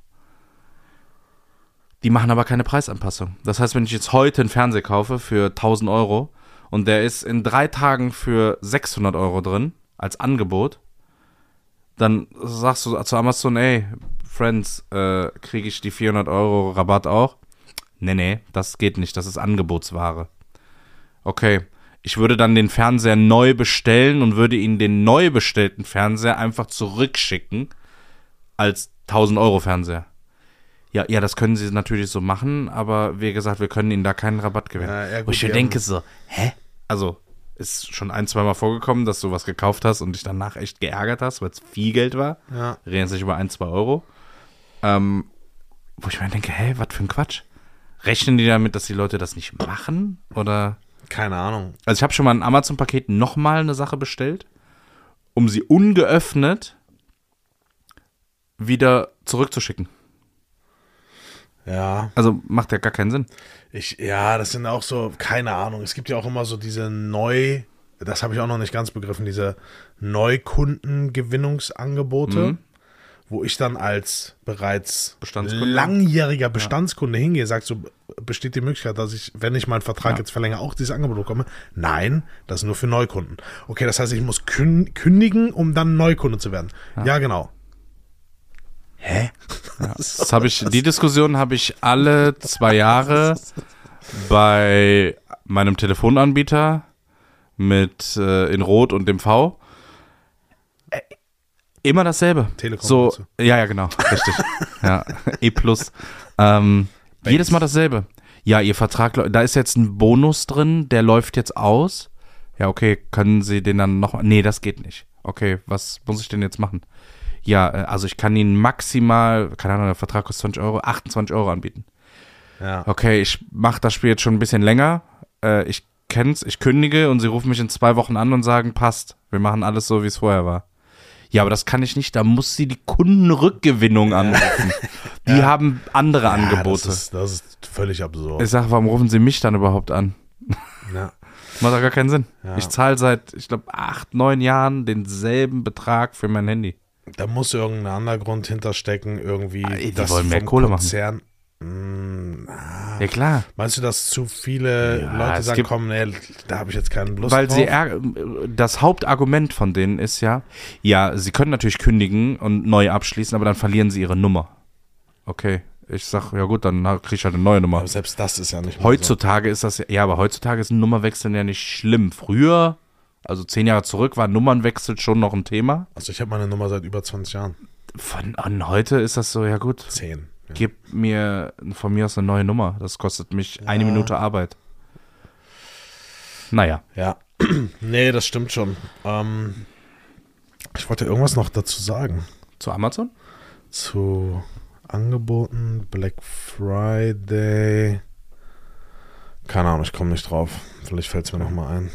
Die machen aber keine Preisanpassung. Das heißt, wenn ich jetzt heute einen Fernseher kaufe für 1000 Euro und der ist in drei Tagen für 600 Euro drin als Angebot, dann sagst du zu Amazon, ey, Friends, äh, kriege ich die 400 Euro Rabatt auch? Nee, nee, das geht nicht, das ist Angebotsware. Okay, ich würde dann den Fernseher neu bestellen und würde Ihnen den neu bestellten Fernseher einfach zurückschicken als 1000 Euro Fernseher. Ja, ja, das können Sie natürlich so machen, aber wie gesagt, wir können Ihnen da keinen Rabatt gewähren. Ja, ja, Wo gut, ich mir denke so, hä? Also, ist schon ein, zweimal vorgekommen, dass du was gekauft hast und dich danach echt geärgert hast, weil es viel Geld war. Ja. Reden nicht über ein, zwei Euro. Ähm, wo ich mir denke, hä, was für ein Quatsch. Rechnen die damit, dass die Leute das nicht machen? Oder. Keine Ahnung. Also ich habe schon mal ein Amazon-Paket nochmal eine Sache bestellt, um sie ungeöffnet wieder zurückzuschicken. Ja. Also macht ja gar keinen Sinn. Ich, ja, das sind auch so, keine Ahnung. Es gibt ja auch immer so diese neu, das habe ich auch noch nicht ganz begriffen, diese Neukundengewinnungsangebote, Mhm. wo ich dann als bereits Bestandskunde? langjähriger Bestandskunde hingehe, sagst so, besteht die Möglichkeit, dass ich, wenn ich meinen Vertrag Ja. jetzt verlängere, auch dieses Angebot bekomme? Nein, das ist nur für Neukunden. Okay, das heißt, ich muss kün kündigen, um dann Neukunde zu werden. Ja, genau. Hä? Das habe ich, die Diskussion habe ich alle zwei Jahre bei meinem Telefonanbieter mit äh, in Rot und dem V. Äh, Immer dasselbe. Telekom So, ja, ja, genau, richtig. ja, E plus. Ähm, jedes Mal dasselbe. Ja, ihr Vertrag, da ist jetzt ein Bonus drin, der läuft jetzt aus. Ja, okay, können Sie den dann noch? Nee, das geht nicht. Okay, was muss ich denn jetzt machen? Ja, äh, also ich kann Ihnen maximal, keine Ahnung, der Vertrag kostet 20 Euro, 28 Euro anbieten. Ja. Okay, ich mache das Spiel jetzt schon ein bisschen länger. Äh, ich kenn's, ich kündige und sie rufen mich in zwei Wochen an und sagen, passt, wir machen alles so, wie es vorher war. Ja, aber das kann ich nicht, da muss sie die Kundenrückgewinnung anrufen. [LAUGHS] Die haben andere Ja, Angebote. das, ist, das ist völlig absurd. ich sage, warum rufen sie mich dann überhaupt an? ja. [LAUGHS] Macht doch gar keinen Sinn. Ja. Ich zahle seit, ich glaube, acht, neun Jahren denselben Betrag für mein Handy. Da muss irgendein anderer Grund hinterstecken, irgendwie. Ah, die das wollen mehr Kohle machen. Konzern, Mm, ah. Ja, klar. Meinst du, dass zu viele Ja, Leute sagen, gibt- komm, nee, da habe ich jetzt keinen Lust Weil drauf? sie ärg- das Hauptargument von denen ist ja, ja, sie können natürlich kündigen und neu abschließen, aber dann verlieren sie ihre Nummer. Okay, ich sag, ja gut, dann krieg ich halt eine neue Nummer. aber selbst das ist ja nicht Heutzutage ist das, ja- ja, aber heutzutage ist ein Nummerwechsel ja nicht schlimm. Früher, also zehn Jahre zurück, war Nummernwechsel schon noch ein Thema. so. Also ich habe meine Nummer seit über 20 Jahren. Von an heute ist das so, ja gut, Zehn. Ja. gib mir von mir aus eine neue Nummer. Das kostet mich eine Minute Arbeit. Naja, ja. [CLEARS THROAT] nee, das stimmt schon. Ähm, ich wollte irgendwas noch dazu sagen. zu Amazon? Zu Angeboten, Black Friday. Keine Ahnung, ich komme nicht drauf. Vielleicht fällt es mir nochmal ein.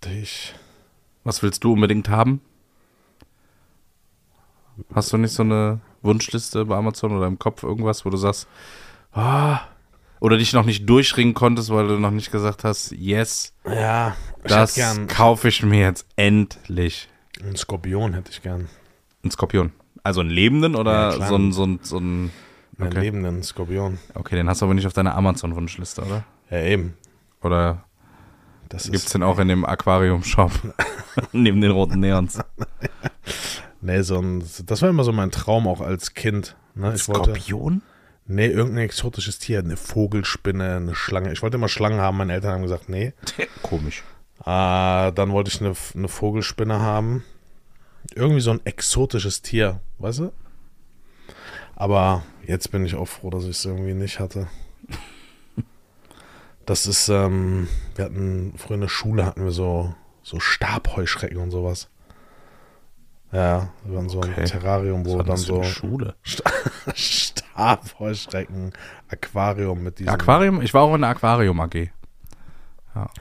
Hatte ich. Was willst du unbedingt haben? Hast du nicht so eine Wunschliste bei Amazon oder im Kopf irgendwas, wo du sagst, ah, oder dich noch nicht durchringen konntest, weil du noch nicht gesagt hast, yes, Ja, das kaufe ich mir jetzt endlich. Einen Skorpion hätte ich gern. Ein Skorpion. Also einen lebenden Ja, oder klar. so ein, so ein, so ein Einen Okay. lebenden Skorpion. Okay, den hast du aber nicht auf deiner Amazon-Wunschliste, oder? Ja, eben. Oder Das gibt's ist. den auch in dem Aquarium-Shop? [LAUGHS] Neben den roten Neons. [LAUGHS] Nee, so ein, das war immer so mein Traum auch als Kind. Ne? Ich wollte. Skorpion? Nee, irgendein exotisches Tier. Eine Vogelspinne, eine Schlange. Ich wollte immer Schlangen haben. Meine Eltern haben gesagt, nee. [LAUGHS] Komisch. Ah, dann wollte ich eine, eine Vogelspinne haben. Irgendwie so ein exotisches Tier, weißt du? Aber jetzt bin ich auch froh, dass ich es irgendwie nicht hatte. Das ist, ähm, wir hatten früher in der Schule hatten wir so, so Stabheuschrecken und sowas. Ja, wir waren so ein Okay. Terrarium, wo dann so Schule? [LAUGHS] Stabheuschrecken, Aquarium mit diesen. Aquarium? Ich war auch in der Aquarium AG.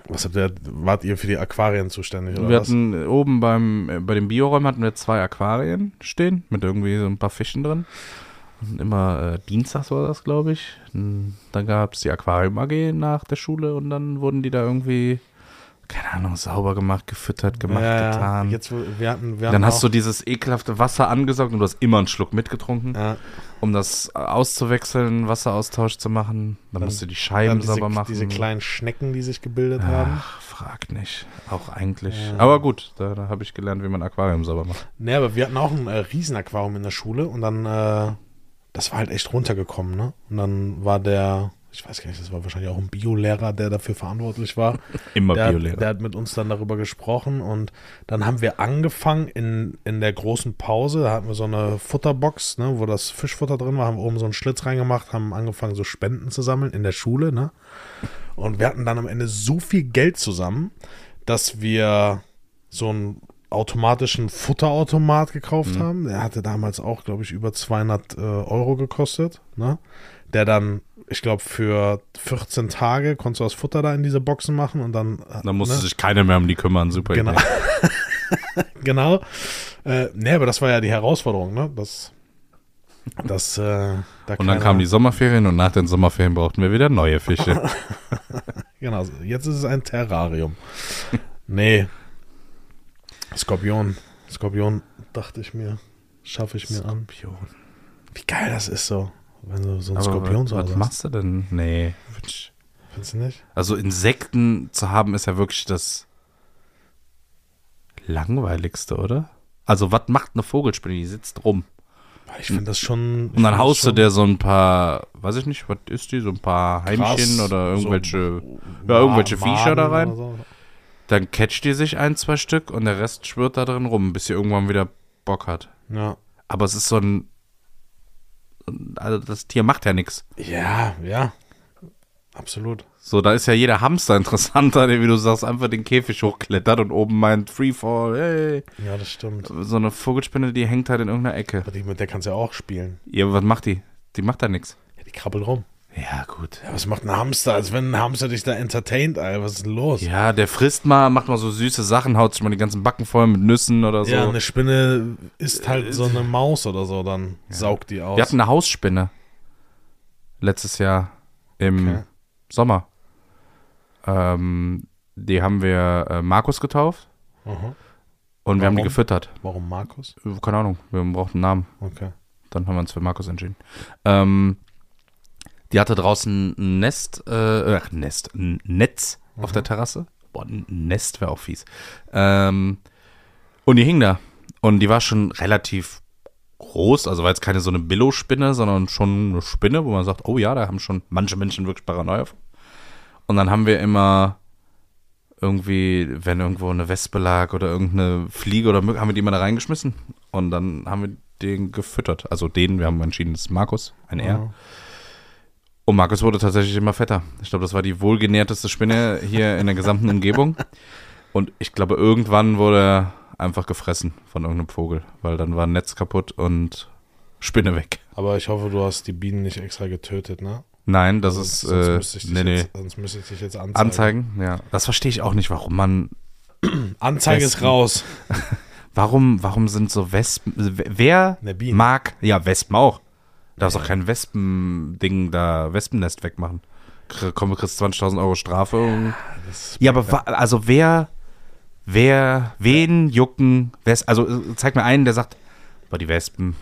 Was habt ihr, wart ihr für die Aquarien zuständig oder wir was? hatten oben beim, äh, bei den Bioräumen hatten wir zwei Aquarien stehen, mit irgendwie so ein paar Fischen drin. Und immer äh, dienstags war das, glaube ich. Und Dann gab es die Aquarium AG nach der Schule und dann wurden die da irgendwie, keine Ahnung, sauber gemacht, gefüttert, gemacht, ja, getan. Jetzt, wir hatten, wir dann hast du dieses ekelhafte Wasser angesaugt und du hast immer einen Schluck mitgetrunken, ja, um das auszuwechseln, Wasseraustausch zu machen. Dann, musst du die dann Scheiben diese, sauber machen. diese kleinen Schnecken, die sich gebildet haben. Ach, frag nicht. Auch eigentlich. Ja. Aber gut, da, da habe ich gelernt, wie man Aquarium sauber macht. Nee, aber wir hatten auch ein äh, Riesenaquarium in der Schule und dann, äh, das war halt echt runtergekommen, ne? Und dann war der, ich weiß gar nicht, das war wahrscheinlich auch ein Biolehrer, der dafür verantwortlich war. [LAUGHS] Immer Der, Biolehrer. der hat mit uns dann darüber gesprochen und dann haben wir angefangen in, in der großen Pause, da hatten wir so eine Futterbox, ne, wo das Fischfutter drin war, haben oben so einen Schlitz reingemacht, haben angefangen so Spenden zu sammeln in der Schule, ne? Und wir hatten dann am Ende so viel Geld zusammen, dass wir so einen automatischen Futterautomat gekauft haben. Der hatte damals auch, glaube ich, über 200 äh, Euro gekostet, ne? Der dann, ich glaube, für 14 Tage konntest du das Futter da in diese Boxen machen und dann. Da musste ne? sich keiner mehr um die kümmern. Super Genau. [LAUGHS] Genau. Äh, nee, aber das war ja die Herausforderung, ne? Das, das, äh, da Und dann kamen die Sommerferien und nach den Sommerferien brauchten wir wieder neue Fische. [LAUGHS] Genau, jetzt ist es ein Terrarium. nee. Skorpion. Skorpion, dachte ich mir. Schaffe ich mir an. Wie geil das ist so. Wenn du so Aber Skorpion was, was Hause hast. machst du denn? Nee. Findest du nicht? Also Insekten zu haben ist ja wirklich das langweiligste, oder? Also was macht eine Vogelspinne? Die sitzt rum. Ich finde das schon. Und dann haust du der so ein paar, weiß ich nicht, was ist die, so ein paar Heimchen oder irgendwelche, ja, irgendwelche Viecher da rein. Dann catcht die sich ein, zwei Stück und der Rest schwirrt da drin rum, bis sie irgendwann wieder Bock hat. Ja. Aber es ist so ein, also das Tier macht ja nichts. Ja, ja. Absolut. So, da ist ja jeder Hamster interessanter, der, wie du sagst, einfach den Käfig hochklettert und oben meint Freefall, hey. Ja, das stimmt. So eine Vogelspinne, die hängt halt in irgendeiner Ecke. Aber die, mit der kannst du ja auch spielen. Ja, was macht die? Die macht da nichts. Ja, die krabbelt rum. Ja, gut. Ja, was macht ein Hamster? Als wenn ein Hamster dich da entertaint, Alter. Was ist denn los? Ja, der frisst mal, macht mal so süße Sachen, haut sich mal die ganzen Backen voll mit Nüssen oder so. Ja, eine Spinne ist halt so eine Maus oder so, dann saugt die aus. Wir hatten eine Hausspinne. Letztes Jahr im Okay. Sommer. Ähm, die haben wir äh, Markus getauft Aha. und wir haben die Warum? gefüttert. Warum Markus? Äh, Keine Ahnung, wir brauchten einen Namen. Okay. Dann haben wir uns für Markus entschieden. Ähm, die hatte draußen ein Nest, äh, ach, Nest, ein Netz auf der Terrasse. Boah, ein Nest wäre auch fies. Ähm, und die hing da. Und die war schon relativ groß, also war jetzt keine so eine Billo-Spinne, sondern schon eine Spinne, wo man sagt, oh ja, da haben schon manche Menschen wirklich Paranoia. Und dann haben wir immer irgendwie, wenn irgendwo eine Wespe lag oder irgendeine Fliege oder Mücke, haben wir die immer da reingeschmissen. Und dann haben wir den gefüttert. Also den, wir haben entschieden, das ist Markus, ein R. Ja. Und Markus wurde tatsächlich immer fetter. Ich glaube, das war die wohlgenährteste Spinne hier in der gesamten Umgebung. Und ich glaube, irgendwann wurde er einfach gefressen von irgendeinem Vogel, weil dann war ein Netz kaputt und Spinne weg. Aber ich hoffe, du hast die Bienen nicht extra getötet, ne? Nein, das Sonst- ist, sonst äh, müsste ich dich nee, nee. Jetzt, sonst müsste ich dich jetzt anzeigen. Anzeigen, ja. Das verstehe ich auch nicht, warum man, [CLEARS THROAT] Anzeige ist Wespen. raus. [LAUGHS] warum, warum sind so Wespen, wer Ne, mag, ja, Wespen auch. Du darfst auch kein Wespen-Ding da, Wespennest wegmachen. Komm, du kriegst 20.000 Euro Strafe. Das Ja, aber wa- also wer, wer, wen jucken Wespen? Also äh, zeig mir einen, der sagt, boah, die Wespen,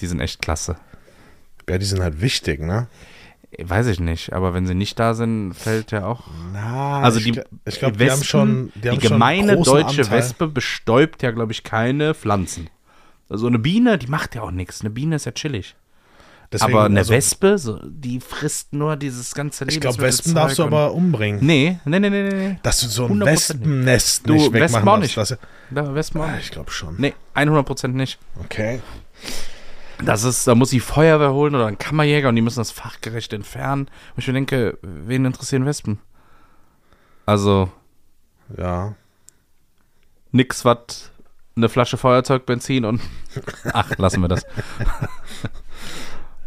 die sind echt klasse. ja, die sind halt wichtig, ne? Weiß ich nicht, aber wenn sie nicht da sind, fällt ja auch. Na, Also ich, die, gl- ich glaube, die die haben schon, die, die haben schon gemeine deutsche Anteil. Wespe bestäubt ja, glaube ich, keine Pflanzen. Also eine Biene, die macht ja auch nichts. Eine Biene ist ja chillig. Deswegen, aber eine also, Wespe, so, die frisst nur dieses ganze Ich glaube, Wespen darfst du aber umbringen. Nee, nee, nee, nee, nee. Dass du so ein 100% Wespennest Du, nicht Wespen wegmachen auch darfst, nicht. Das, Da Wespen auch nicht. ich glaube schon. Nee, 100% nicht. Okay. Das ist, da muss die Feuerwehr holen oder ein Kammerjäger und die müssen das fachgerecht entfernen. Und ich mir denke, wen interessieren Wespen? Also, Ja. nix, was eine Flasche Feuerzeug, Benzin und. [LAUGHS] Ach, lassen wir das. [LAUGHS]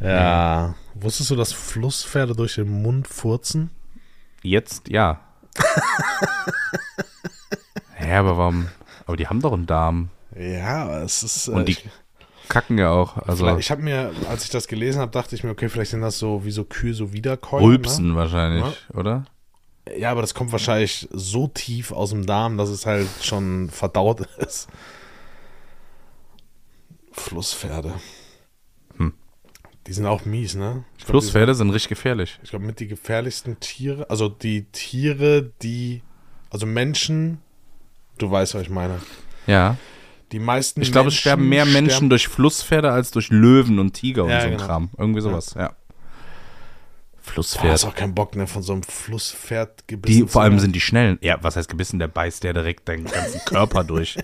Ja. Wusstest du, dass Flusspferde durch den Mund furzen? Jetzt, ja. [LAUGHS] ja, aber warum? Aber die haben doch einen Darm. Ja, es ist. äh, Und die ich, Kacken ja auch. Also, ich habe mir, als ich das gelesen habe, dachte ich mir, okay, vielleicht sind das so wie so Kühe, so Wiederkäuer. Rülpsen wahrscheinlich, oder? Ne? Ja, aber das kommt wahrscheinlich so tief aus dem Darm, dass es halt schon verdaut [LAUGHS] ist. Flusspferde. Die sind auch mies, ne? Ich glaub, die Flusspferde sind richtig gefährlich. Ich glaube, mit die gefährlichsten Tiere, also die Tiere, die, also Menschen, du weißt, was ich meine. Ja. Die meisten Ich glaube, es sterben mehr Menschen sterben- durch Flusspferde als durch Löwen und Tiger und Ja, so ein genau. Kram. Irgendwie sowas, ja. Boah, Flusspferd. hast auch keinen Bock, ne, von so einem Flusspferd gebissen Die, vor allem sind die schnellen. Ja, was heißt gebissen? Der beißt der direkt deinen ganzen Körper durch.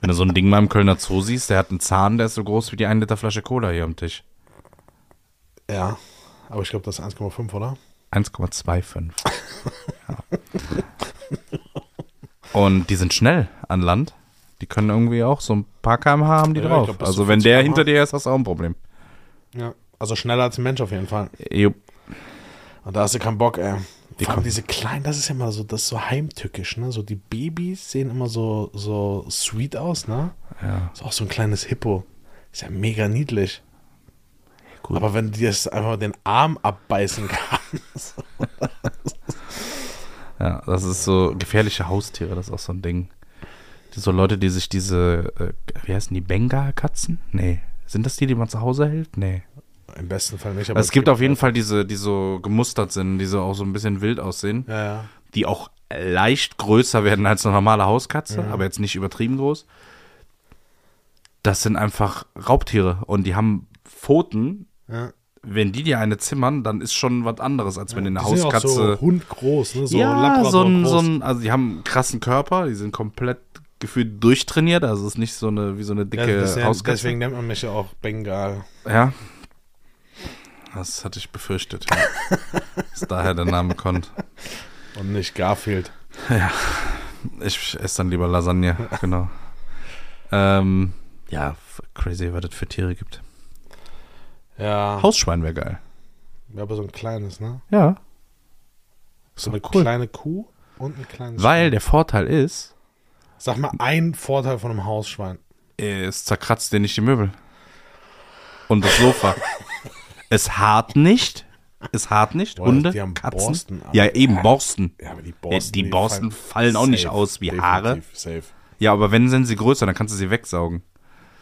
Wenn du so ein Ding mal im Kölner Zoo siehst, der hat einen Zahn, der ist so groß wie die 1 Liter Flasche Cola hier am Tisch. Ja, aber ich glaube, das ist 1,5, oder? 1,25. ja. Und die sind schnell an Land. Die können irgendwie auch so ein paar kmh haben die Ja, drauf. glaub, also wenn 40 der km/h. hinter dir ist, hast du auch ein Problem. Ja. Also schneller als ein Mensch auf jeden Fall. Jo. Und da hast du keinen Bock, ey. Die Vor allem kommen- diese kleinen, das ist ja immer so, das ist so heimtückisch, ne? So die Babys sehen immer so, so sweet aus, ne? Ja. Ist auch so ein kleines Hippo. Ist ja mega niedlich. Gut. Aber wenn die jetzt einfach den Arm abbeißen kann. [LAUGHS] Ja, das ist so gefährliche Haustiere, das ist auch so ein Ding. So Leute, die sich diese, äh, wie heißen die, Bengal-Katzen? Nee. Sind das die, die man zu Hause hält? Nee. Im besten Fall nicht. Aber Also es gibt auf jeden Fall diese, die so gemustert sind, die so auch so ein bisschen wild aussehen, Ja, ja. die auch leicht größer werden als eine normale Hauskatze, aber jetzt nicht übertrieben groß. Das sind einfach Raubtiere und die haben Pfoten, Ja. wenn die dir eine zimmern, dann ist schon was anderes, als wenn du eine Die sind ja auch Hauskatze. so hundgroß, ne? So ja, Labrador so ein, groß. so ein, also die haben einen krassen Körper, die sind komplett gefühlt durchtrainiert, also es ist nicht so eine, wie so eine ja, dicke deswegen, Hauskatze. deswegen nennt man mich ja auch Bengal. Ja. Das hatte ich befürchtet, ja. [LAUGHS] dass daher der Name kommt. Und nicht Garfield. Ich esse dann lieber Lasagne, [LAUGHS] genau. Ähm, ja, crazy, was es für Tiere gibt. Ja. Hausschwein wäre geil. Ja, aber so ein kleines, ne? Ja. So eine cool. kleine Kuh und ein kleines Weil Schwein. der Vorteil ist, Sag mal, ein Vorteil von einem Hausschwein. es zerkratzt dir nicht die Möbel. Und das Sofa. [LAUGHS] es hart nicht. Es hart nicht. Boah, Hunde, die haben Katzen. Borsten, ja, eben Borsten. Ja, aber die Ja, Borsten. die Borsten fallen auch nicht aus wie Haare. Safe. Ja, aber wenn sind sie größer, dann kannst du sie wegsaugen.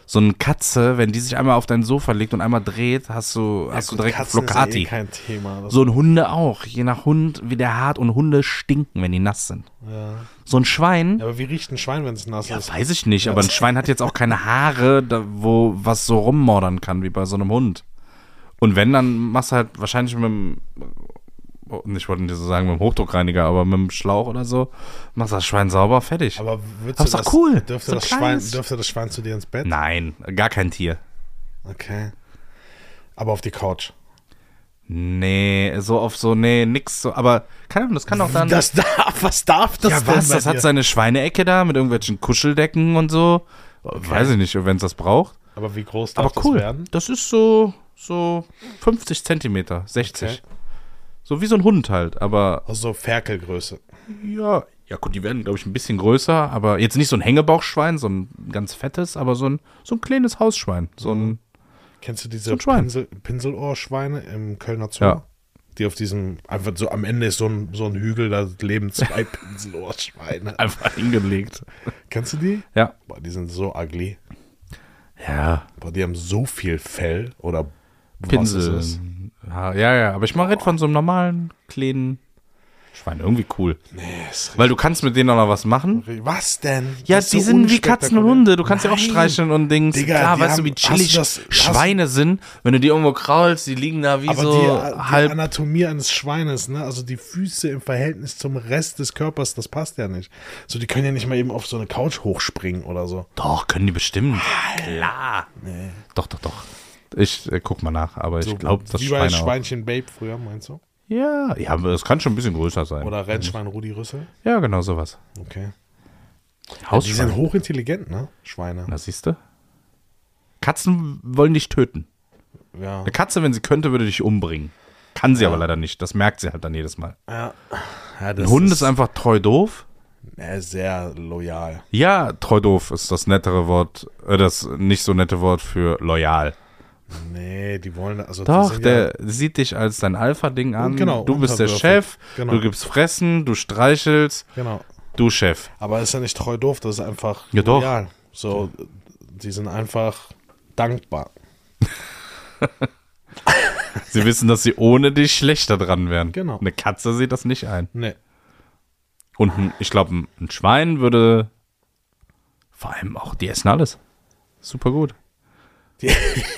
So eine Katze, wenn die sich einmal auf dein Sofa legt und einmal dreht, hast du, hast Ja, du direkt Katzen ist Flocati. Ja eh kein Thema. So ein Hunde auch. Je nach Hund, wie der hart und Hunde stinken, wenn die nass sind. ja. So ein Schwein, ja, aber wie riecht ein Schwein, wenn es nass ist? weiß ich nicht, aber ein Schwein hat jetzt auch keine Haare, da, wo was so rummordern kann, wie bei so einem Hund. Und wenn, dann machst du halt wahrscheinlich mit dem, oh, ich wollte nicht so sagen mit dem Hochdruckreiniger, aber mit dem Schlauch oder so, machst das Schwein sauber, fertig. Aber würdest Aber du doch das, cool. Dürfte, So das Schwein, dürfte das Schwein zu dir ins Bett? Nein, gar kein Tier. Okay. Aber auf die Couch. Nee, so auf so, nee, nix so, aber keine Ahnung, das kann auch dann. Das darf, was darf das ja, denn was? Das hat seine Schweinecke da mit irgendwelchen Kuscheldecken und so. Weiß ich nicht, wenn es das braucht. Aber wie groß darf Aber cool. das werden? Das ist so, so 50 Zentimeter, 60. Okay. So wie so ein Hund halt, aber Also so Ferkelgröße. ja. Ja, gut, die werden, glaube ich, ein bisschen größer, aber jetzt nicht so ein Hängebauchschwein, so ein ganz fettes, aber so ein, so ein kleines Hausschwein. So ein, Kennst du So diese Schwein. Pinsel, Pinselohrschweine im Kölner Zoo? Ja. Die auf diesem, einfach so am Ende ist so ein, so ein Hügel, da leben zwei [LAUGHS] Pinselohrschweine. einfach hingelegt. Kennst du die? Ja. Boah, die sind so ugly. Ja, Boah, die haben so viel Fell oder was Pinsel. ist es? Ja, ja, ja, aber ich mache red von so einem normalen, kleinen Schwein. Irgendwie cool. Nee, ist Weil du kannst mit denen auch noch was machen. Was denn? Ja, die so sind wie Katzen und. Hunde. Du kannst ja auch Nein. streicheln und Dings. Digga, Klar, die weißt du, haben- wie chillig du das- hast- Schweine sind. Wenn du die irgendwo kraulst, die liegen da wie Aber so die, die halb. Anatomie eines Schweines, ne? also die Füße im Verhältnis zum Rest des Körpers, das passt ja nicht. So, die können ja nicht mal eben auf so eine Couch hochspringen oder so. Doch, können die bestimmt. Klar. Doch, doch, doch. Ich äh, guck mal nach, aber so ich glaube, das Wie bei Schweine. Schweinchen Babe früher, meinst du? Ja, ja, es kann schon ein bisschen größer sein. Oder Rennschwein Rudi Rüssel? Ja, genau sowas. Okay. Die Hausschwein. sind hochintelligent, ne? Schweine. Na, siehst du? Katzen wollen dich töten. Ja. Eine Katze, wenn sie könnte, würde dich umbringen. Kann sie Ja. aber leider nicht. Das merkt sie halt dann jedes Mal. ja. ja Ein Hund ist einfach treu doof. äh, sehr loyal. Ja, treu doof ist das nettere Wort, äh, das nicht so nette Wort für loyal. Nee, die wollen, also Doch, der sieht dich als dein Alpha-Ding an. Genau, du bist der. Chef, Genau. du gibst Fressen, du streichelst, ja, genau. du Chef. Aber ist ja nicht treu doof, das ist einfach Ja, doch. loyal. So, die sind einfach dankbar. [LAUGHS] Sie wissen, dass sie ohne dich schlechter dran wären. Genau. Eine Katze sieht das nicht ein. Nee. Und ein, ich glaube, ein Schwein würde vor allem auch, die essen alles. Super gut.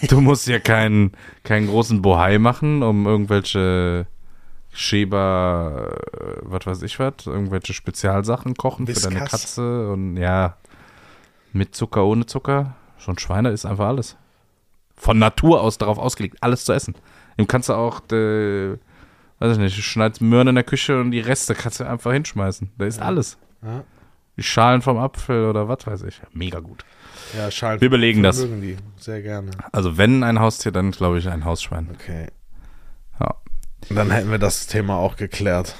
Du musst ja keinen, keinen großen Bohai machen, um irgendwelche Schäber, äh, was weiß ich was, irgendwelche Spezialsachen kochen für deine. Katze und ja, mit Zucker, ohne Zucker. Schon Schweine ist einfach alles. Von Natur aus darauf ausgelegt, alles zu essen. Dem kannst du auch, äh, weiß ich nicht, schneidest Möhren in der Küche und die Reste kannst du einfach hinschmeißen. Da ist alles. Ja, Die Schalen vom Apfel oder was weiß ich. Mega gut. Ja Schalen. Wir überlegen das. Mögen die sehr gerne. Also wenn ein Haustier, dann glaube ich ein Hausschwein. Okay. Ja. Dann hätten wir das Thema auch geklärt.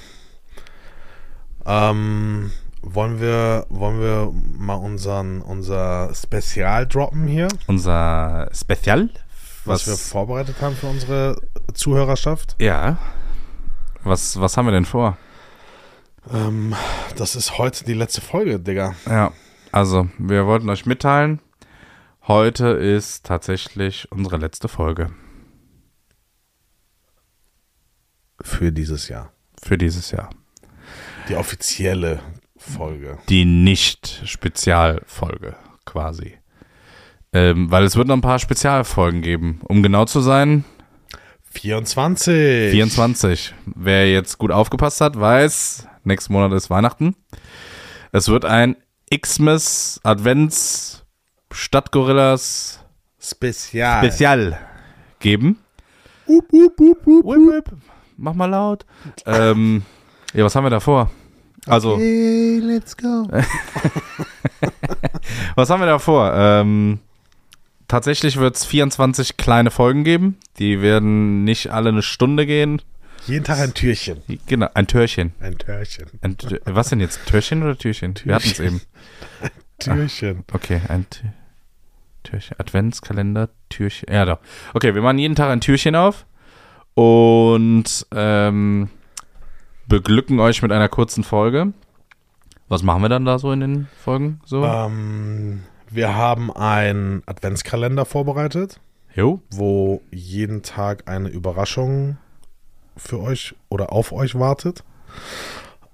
Ähm, wollen wir, wollen wir mal unseren, unser Spezial droppen hier, Unser Spezial. was, wir vorbereitet haben für unsere Zuhörerschaft? Ja. Was, was haben wir denn vor? Ähm, das ist heute die letzte Folge, Digga. Ja, also wir wollten euch mitteilen, heute ist tatsächlich unsere letzte Folge Für dieses Jahr. für dieses Jahr. Die offizielle Folge. Die Nicht-Spezialfolge quasi. Ähm, weil es wird noch ein paar Spezialfolgen geben. Um genau zu sein, 24. 24. Wer jetzt gut aufgepasst hat, weiß, nächsten Monat ist Weihnachten. Es wird ein Xmas Advents Stadtgorillas Spezial. Spezial geben. Up, up, up, up, whip. Mach mal laut. ähm, ja, was haben wir da vor? Also, Okay, let's go. [LAUGHS] was haben wir da vor? Ähm, tatsächlich wird es 24 kleine Folgen geben. Die werden nicht alle eine Stunde gehen. Jeden Tag ein Türchen. Genau, ein Türchen. Ein Türchen. Ein, Tür- was denn jetzt? Türchen oder Türchen? Wir hatten es eben. [LAUGHS] Türchen. Okay, ein Tü- Türchen. Adventskalender, Türchen. Ja, doch. Okay, wir machen jeden Tag ein Türchen auf und ähm, beglücken euch mit einer kurzen Folge. Was machen wir dann da so in den Folgen? So? Ähm, wir haben einen Adventskalender vorbereitet, Jo. wo jeden Tag eine Überraschung für euch oder auf euch wartet.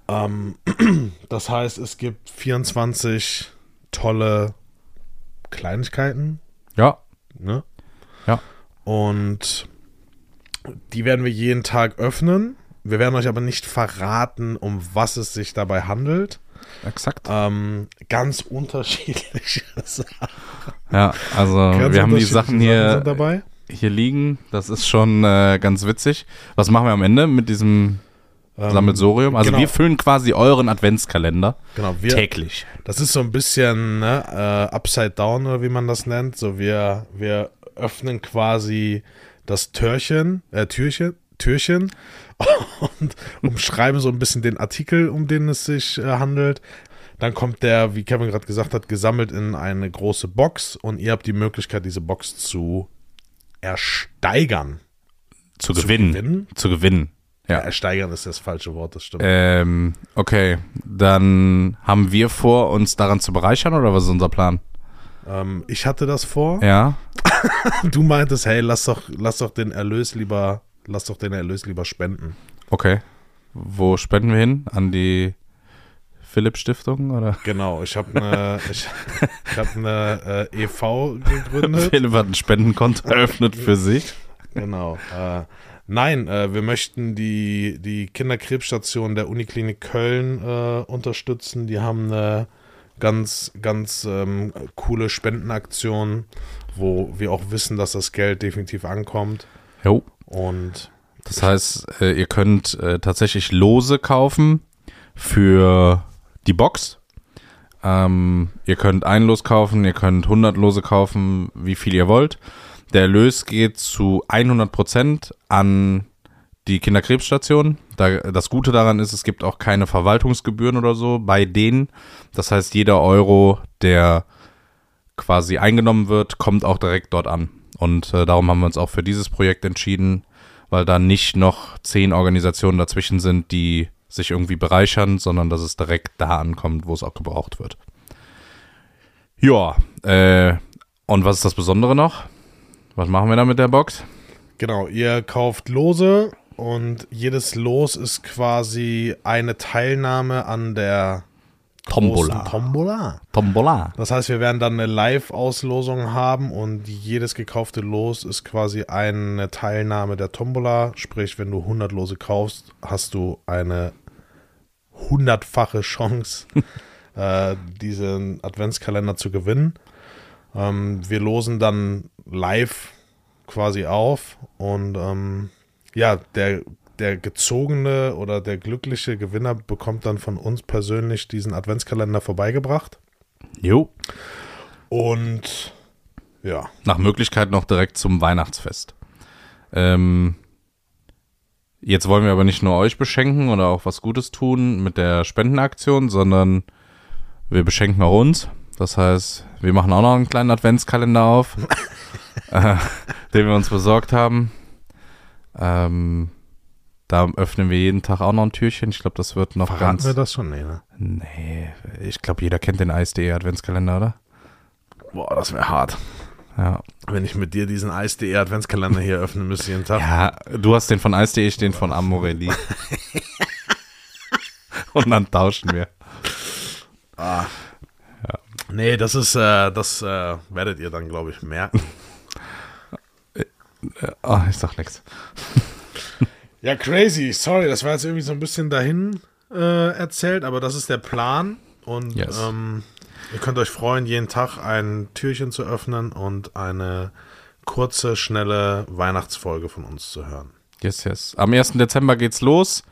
Ähm, [CLEARS THROAT] das heißt, es gibt 24 tolle Kleinigkeiten, Ja. ne? Ja. Und die werden wir jeden Tag öffnen. Wir werden euch aber nicht verraten, um was es sich dabei handelt. Exakt. Ähm, ganz unterschiedliche [LAUGHS] Sachen. Ja, also Ganz wir haben die Sachen hier, dabei. Hier liegen. Das ist schon äh, ganz witzig. Was machen wir am Ende mit diesem Ähm, Sammelsorium? Also genau. wir füllen quasi euren Adventskalender Genau, wir, täglich. das ist so ein bisschen ne, äh, Upside Down oder wie man das nennt. So wir, wir öffnen quasi das Türchen, äh, Türchen, Türchen [LAUGHS] und umschreiben so ein bisschen den Artikel, um den es sich äh, handelt. Dann kommt der, wie Kevin gerade gesagt hat, gesammelt in eine große Box und ihr habt die Möglichkeit, diese Box zu ersteigern. Zu, Zu gewinnen. gewinnen? Zu gewinnen. Ja. Ja. Ersteigern ist das falsche Wort, das stimmt. Ähm, okay, dann haben wir vor, uns daran zu bereichern oder was ist unser Plan? Ähm, ich hatte das vor. Ja. [LAUGHS] Du meintest, hey, lass doch, lass doch den Erlös lieber, lass doch den Erlös lieber spenden. Okay. Wo spenden wir hin? An die Philipp Stiftung oder? Genau, ich habe eine, ich, ich habe eine äh, EV gegründet. [LAUGHS] Philipp hat ein Spendenkonto [LAUGHS] eröffnet für sich. Genau. Äh, nein, äh, wir möchten die, die Kinderkrebsstation der Uniklinik Köln äh, unterstützen. Die haben eine ganz, ganz ähm, coole Spendenaktion, wo wir auch wissen, dass das Geld definitiv ankommt. Jo. Und Das heißt, äh, ihr könnt äh, tatsächlich Lose kaufen für die Box. Ähm, ihr könnt ein Los kaufen, ihr könnt 100 Lose kaufen, wie viel ihr wollt. Der Erlös geht zu 100% an die Kinderkrebsstation. Da, das Gute daran ist, es gibt auch keine Verwaltungsgebühren oder so bei denen. Das heißt, jeder Euro, der quasi eingenommen wird, kommt auch direkt dort an. Und äh, darum haben wir uns auch für dieses Projekt entschieden, weil da nicht noch zehn Organisationen dazwischen sind, die sich irgendwie bereichern, sondern dass es direkt da ankommt, wo es auch gebraucht wird. Ja, äh, und was ist das Besondere noch? Was machen wir da mit der Box? Genau, ihr kauft Lose und jedes Los ist quasi eine Teilnahme an der Tombola. Tombola. Tombola. Das heißt, wir werden dann eine Live-Auslosung haben und jedes gekaufte Los ist quasi eine Teilnahme der Tombola. Sprich, wenn du 100 Lose kaufst, hast du eine hundertfache Chance, [LAUGHS] äh, diesen Adventskalender zu gewinnen. Ähm, wir losen dann live quasi auf und ähm, ja, der, der gezogene oder der glückliche Gewinner bekommt dann von uns persönlich diesen Adventskalender vorbeigebracht. Jo. Und ja, Nach Möglichkeit noch direkt zum Weihnachtsfest. Ähm, jetzt wollen wir aber nicht nur euch beschenken oder auch was Gutes tun mit der Spendenaktion, sondern wir beschenken auch uns. Das heißt, wir machen auch noch einen kleinen Adventskalender auf, [LAUGHS] äh, den wir uns besorgt haben. Ähm, da öffnen wir jeden Tag auch noch ein Türchen. Ich glaube, das wird noch verraten ganz. wir das schon? Nee, ne? Nee, ich glaube, jeder kennt den Eis.de Adventskalender, oder? Boah, das wäre hart. Ja. Wenn ich mit dir diesen Eis.de Adventskalender hier öffnen müsste jeden Tag. Ja, du hast den von Eis.de, ich den von Amorelli. [LAUGHS] Und dann tauschen wir. Nee, das ist, äh, das äh, werdet ihr dann, glaube ich, merken. Oh, [LAUGHS] ich sag nix. Ja, crazy. Sorry, das war jetzt irgendwie so ein bisschen dahin äh, erzählt, aber das ist der Plan. Und Yes. ähm, ihr könnt euch freuen, jeden Tag ein Türchen zu öffnen und eine kurze, schnelle Weihnachtsfolge von uns zu hören. Yes, yes. Am 1. Dezember geht's los.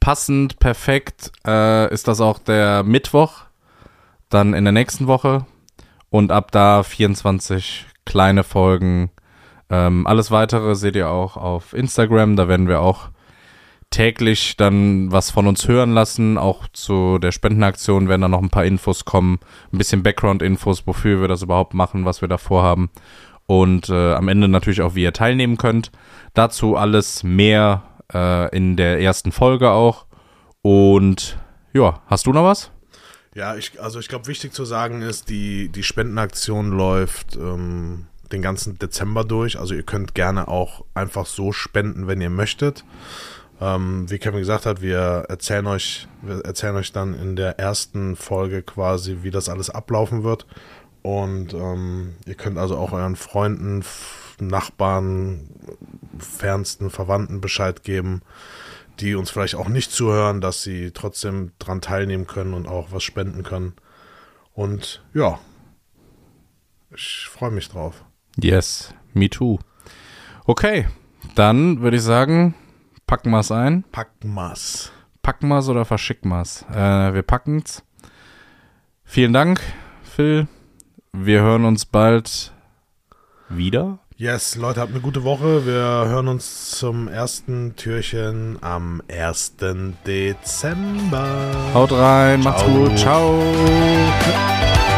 Passend, perfekt äh, ist das auch der Mittwoch. Dann in der nächsten Woche. Und ab da 24 kleine Folgen. Ähm, alles weitere seht ihr auch auf Instagram. Da werden wir auch täglich dann was von uns hören lassen. Auch zu der Spendenaktion werden dann noch ein paar Infos kommen. Ein bisschen Background-Infos, wofür wir das überhaupt machen, was wir da vorhaben. Und äh, am Ende natürlich auch, wie ihr teilnehmen könnt. Dazu alles mehr äh, in der ersten Folge auch. Und ja, hast du noch was? Ja, ich, also ich glaube, wichtig zu sagen ist, die, die Spendenaktion läuft ähm, den ganzen Dezember durch. Also ihr könnt gerne auch einfach so spenden, wenn ihr möchtet. Ähm, wie Kevin gesagt hat, wir erzählen euch, wir erzählen euch dann in der ersten Folge quasi, wie das alles ablaufen wird. Und ähm, ihr könnt also auch euren Freunden, Nachbarn, fernsten Verwandten Bescheid geben, die uns vielleicht auch nicht zuhören, dass sie trotzdem dran teilnehmen können und auch was spenden können. Und ja, ich freue mich drauf. Yes, me too. Okay, dann würde ich sagen, packen wir es ein. Packen wir's. Packen wir es oder verschicken wir es? Äh, wir packen's. Vielen Dank, Phil. Wir hören uns bald wieder. Yes, Leute, habt eine gute Woche. Wir hören uns zum ersten Türchen am 1. Dezember. Haut rein, macht's Ciao. gut, ciao.